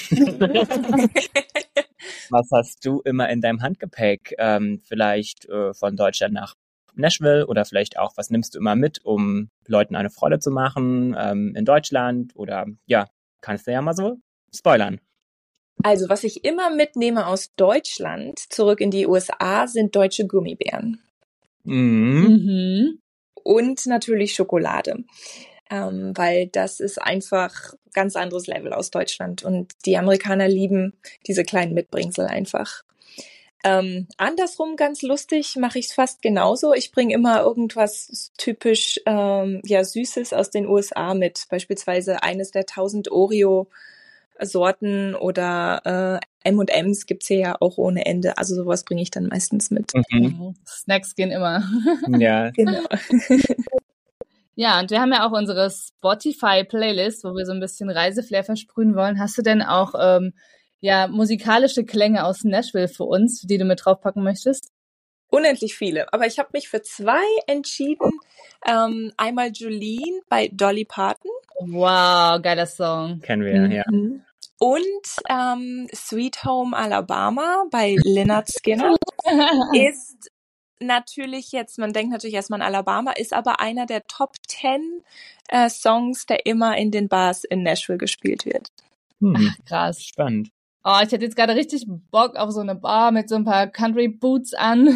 was hast du immer in deinem Handgepäck, ähm, vielleicht äh, von Deutschland nach Nashville oder vielleicht auch, was nimmst du immer mit, um Leuten eine Freude zu machen ähm, in Deutschland oder ja, kannst du ja mal so spoilern. Also, was ich immer mitnehme aus Deutschland zurück in die USA, sind deutsche Gummibären. Mhm. mhm. Und natürlich Schokolade. Ähm, weil das ist einfach ganz anderes Level aus Deutschland. Und die Amerikaner lieben diese kleinen Mitbringsel einfach. Ähm, andersrum ganz lustig mache ich es fast genauso. Ich bringe immer irgendwas typisch ähm, ja Süßes aus den USA mit. Beispielsweise eines der 1000 Oreo Sorten oder äh, M&M's gibt's hier ja auch ohne Ende. Also sowas bringe ich dann meistens mit. Mhm. mhm. Snacks gehen immer. Ja. genau. Ja, und wir haben ja auch unsere Spotify-Playlist, wo wir so ein bisschen Reiseflair versprühen wollen. Hast du denn auch ähm, ja, musikalische Klänge aus Nashville für uns, die du mit draufpacken möchtest? Unendlich viele. Aber ich habe mich für zwei entschieden. Ähm, einmal Jolene bei Dolly Parton. Wow, geiler Song. Kennen wir, ja. Und ähm, Sweet Home Alabama bei Lynyrd Skinner ist natürlich jetzt, man denkt natürlich erstmal an Alabama, ist aber einer der Top 10 äh, Songs, der immer in den Bars in Nashville gespielt wird. Hm, Krass. spannend. Oh, ich hätte jetzt gerade richtig Bock auf so eine Bar mit so ein paar Country Boots an.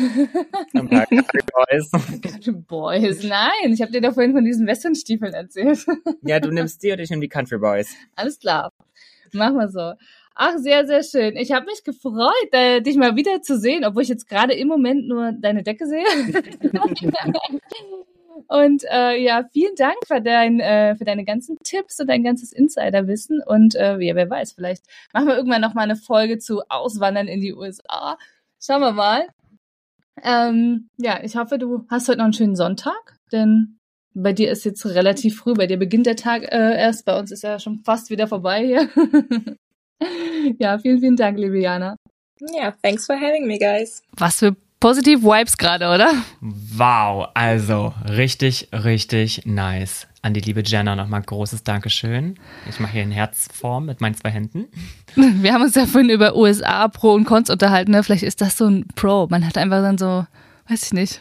Ein paar Country Boys. Country Boys, nein, ich habe dir doch vorhin von diesen Westernstiefeln erzählt. Ja, du nimmst die und ich nehme die Country Boys. Alles klar, machen wir so. Ach, sehr, sehr schön. Ich habe mich gefreut, äh, dich mal wieder zu sehen, obwohl ich jetzt gerade im Moment nur deine Decke sehe. Und äh, ja, vielen Dank für, dein, äh, für deine ganzen Tipps und dein ganzes Insiderwissen. Und äh, ja, wer weiß, vielleicht machen wir irgendwann noch mal eine Folge zu Auswandern in die USA. Schauen wir mal. Ähm, ja, ich hoffe, du hast heute noch einen schönen Sonntag, denn bei dir ist jetzt relativ früh, bei dir beginnt der Tag äh, erst, bei uns ist er schon fast wieder vorbei hier. ja, vielen, vielen Dank, liebe Jana. Ja, thanks for having me, guys. Was für positive Vibes gerade, oder? Wow, also richtig, richtig nice. An die liebe Jenna nochmal großes Dankeschön. Ich mache hier in Herzform mit meinen zwei Händen. Wir haben uns ja vorhin über USA Pro und Cons unterhalten. Ne? Vielleicht ist das so ein Pro. Man hat einfach dann so, weiß ich nicht,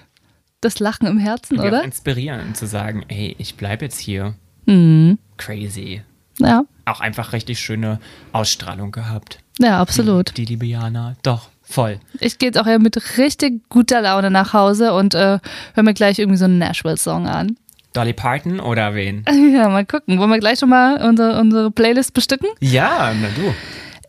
das Lachen im Herzen, Irgendwie oder? Inspirieren zu sagen, ey, ich bleibe jetzt hier. Mhm. Crazy. Ja, Auch einfach richtig schöne Ausstrahlung gehabt. ja, absolut. Die liebe Jana. Doch, voll. Ich gehe jetzt auch ja mit richtig guter Laune nach Hause und äh, höre mir gleich irgendwie so einen Nashville-Song an. Dolly Parton oder wen? Ja, mal gucken. Wollen wir gleich schon mal unsere, unsere Playlist bestücken? Ja, na du.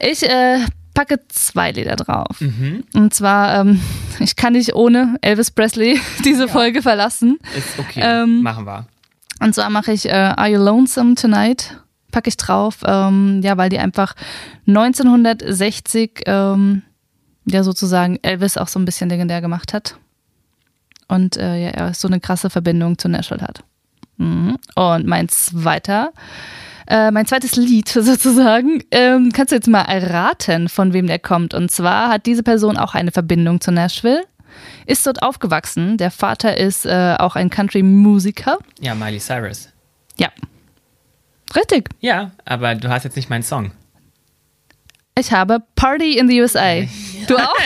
Ich äh, packe zwei Lieder drauf. Mhm. Und zwar, ähm, ich kann nicht ohne Elvis Presley diese Folge verlassen. Ist okay. Ähm, Machen wir. Und zwar mache ich äh, Are You Lonesome Tonight? Packe ich drauf, ähm, ja, weil die einfach 1960 ähm, ja sozusagen Elvis auch so ein bisschen legendär gemacht hat. Und äh, ja, er so eine krasse Verbindung zu Nashville hat. Mhm. Und mein zweiter, äh, mein zweites Lied sozusagen, ähm, kannst du jetzt mal erraten, von wem der kommt. Und zwar hat diese Person auch eine Verbindung zu Nashville, ist dort aufgewachsen. Der Vater ist äh, auch ein Country-Musiker. Ja, Miley Cyrus. Ja. Richtig. Ja, aber du hast jetzt nicht meinen Song. Ich habe Party in the USA. Du auch?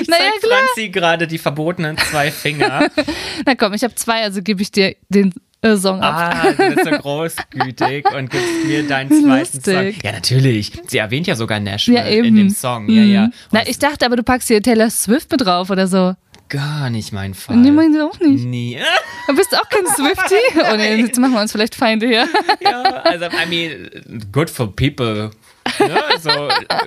Ich Naja, zeig. Franzi gerade die verbotenen zwei Finger. Na komm, ich habe zwei, also gebe ich dir den Song ab. ah, du bist so großgütig und gibst mir deinen zweiten Lustig. Song. Ja, natürlich. Sie erwähnt ja sogar Nashville Ja, in dem Song. Ja, Mhm. ja. Na, Und ich dachte aber, du packst hier Taylor Swift mit drauf oder so. gar nicht mein Fall. Nee, meinst du auch nicht. Nie. Du bist auch kein Swiftie? Oh nee, jetzt machen wir uns vielleicht Feinde hier. ja, also, I mean, good for people. Ne? So,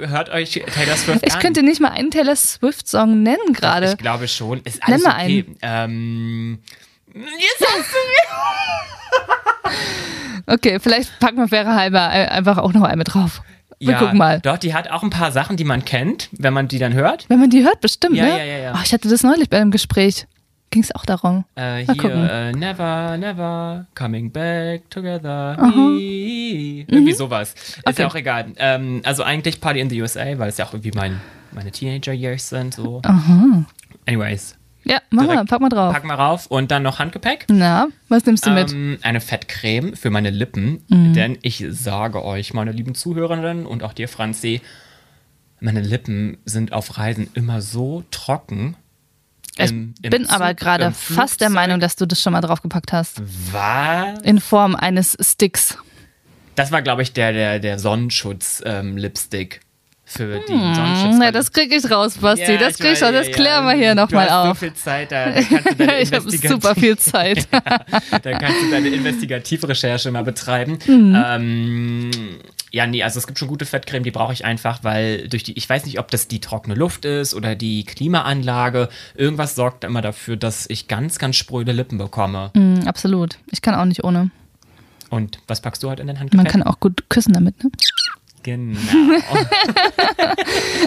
hört euch Taylor Swift Ich an. könnte nicht mal einen Taylor Swift-Song nennen gerade. Ich glaube schon. Ist alles Nenn mal okay. Ähm, jetzt hast du Okay, vielleicht packen wir faire halber äh, einfach auch noch einen mit drauf. Wir ja, gucken mal. Doch, die hat auch ein paar Sachen, die man kennt, wenn man die dann hört. Wenn man die hört, bestimmt, Ja, ne? ja, ja, ja. Oh, ich hatte das neulich bei einem Gespräch. Ging es auch darum. Äh, Mal hier, gucken. äh, never, never, coming back together. Irgendwie sowas. Ist Okay. ja auch egal. Ähm, also eigentlich Party in the USA, weil es ja auch irgendwie mein, meine Teenager-Years sind. So. Aha. Anyways, Ja, mach mal, pack mal drauf. pack mal rauf. Und dann noch Handgepäck. Na, was nimmst du mit? Ähm, eine Fettcreme für meine Lippen, Mhm. denn ich sage euch, meine lieben Zuhörerinnen und auch dir, Franzi, meine Lippen sind auf Reisen immer so trocken. Ich Im- im bin Zug, aber gerade fast der. Meinung, dass du das schon mal draufgepackt hast. Was? In Form eines Sticks. Das war, glaube ich, der, der, der Sonnenschutz-Lipstick. Für die Hm, Sonnenschutz. na, das krieg ich raus, Basti. Ja, das ich krieg ich raus. Das ja, klären ja. wir hier nochmal auf. so viel Zeit, da, da kannst du deine ich habe super viel Zeit. da kannst du deine Investigativrecherche mal betreiben. Mhm. Ähm, ja, nee, also es gibt schon gute Fettcreme, die brauche ich einfach, weil durch die, ich weiß nicht, ob das die trockene Luft ist oder die Klimaanlage. Irgendwas sorgt immer dafür, dass ich ganz, ganz spröde Lippen bekomme. Mm, absolut. Ich kann auch nicht ohne. Und was packst du heute in den Man Handgepäck? kann auch gut küssen damit, ne? Genau.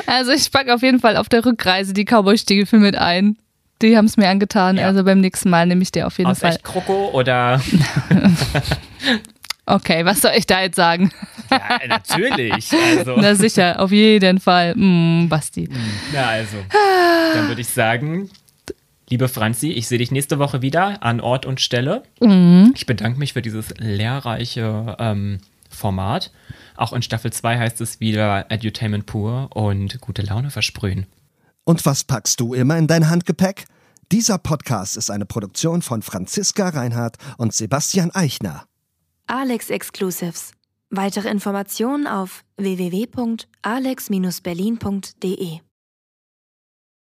Also ich packe auf jeden Fall auf der Rückreise die Cowboy-Stiefel mit ein. Die haben es mir angetan. Ja. Also beim nächsten Mal nehme ich dir auf jeden Aus Fall. echt Kroko oder Okay, was soll ich da jetzt sagen? Ja, natürlich. Also. Na sicher, auf jeden Fall. Mm, Basti. Na also, dann würde ich sagen, liebe Franzi, ich sehe dich nächste Woche wieder an Ort und Stelle. Mhm. Ich bedanke mich für dieses lehrreiche ähm, Format. Auch in Staffel 2 heißt es wieder Edutainment pur und gute Laune versprühen. Und was packst du immer in dein Handgepäck? Dieser Podcast ist eine Produktion von Franziska Reinhardt und Sebastian Eichner. Alex Exclusives. Weitere Informationen auf www.alex-berlin.de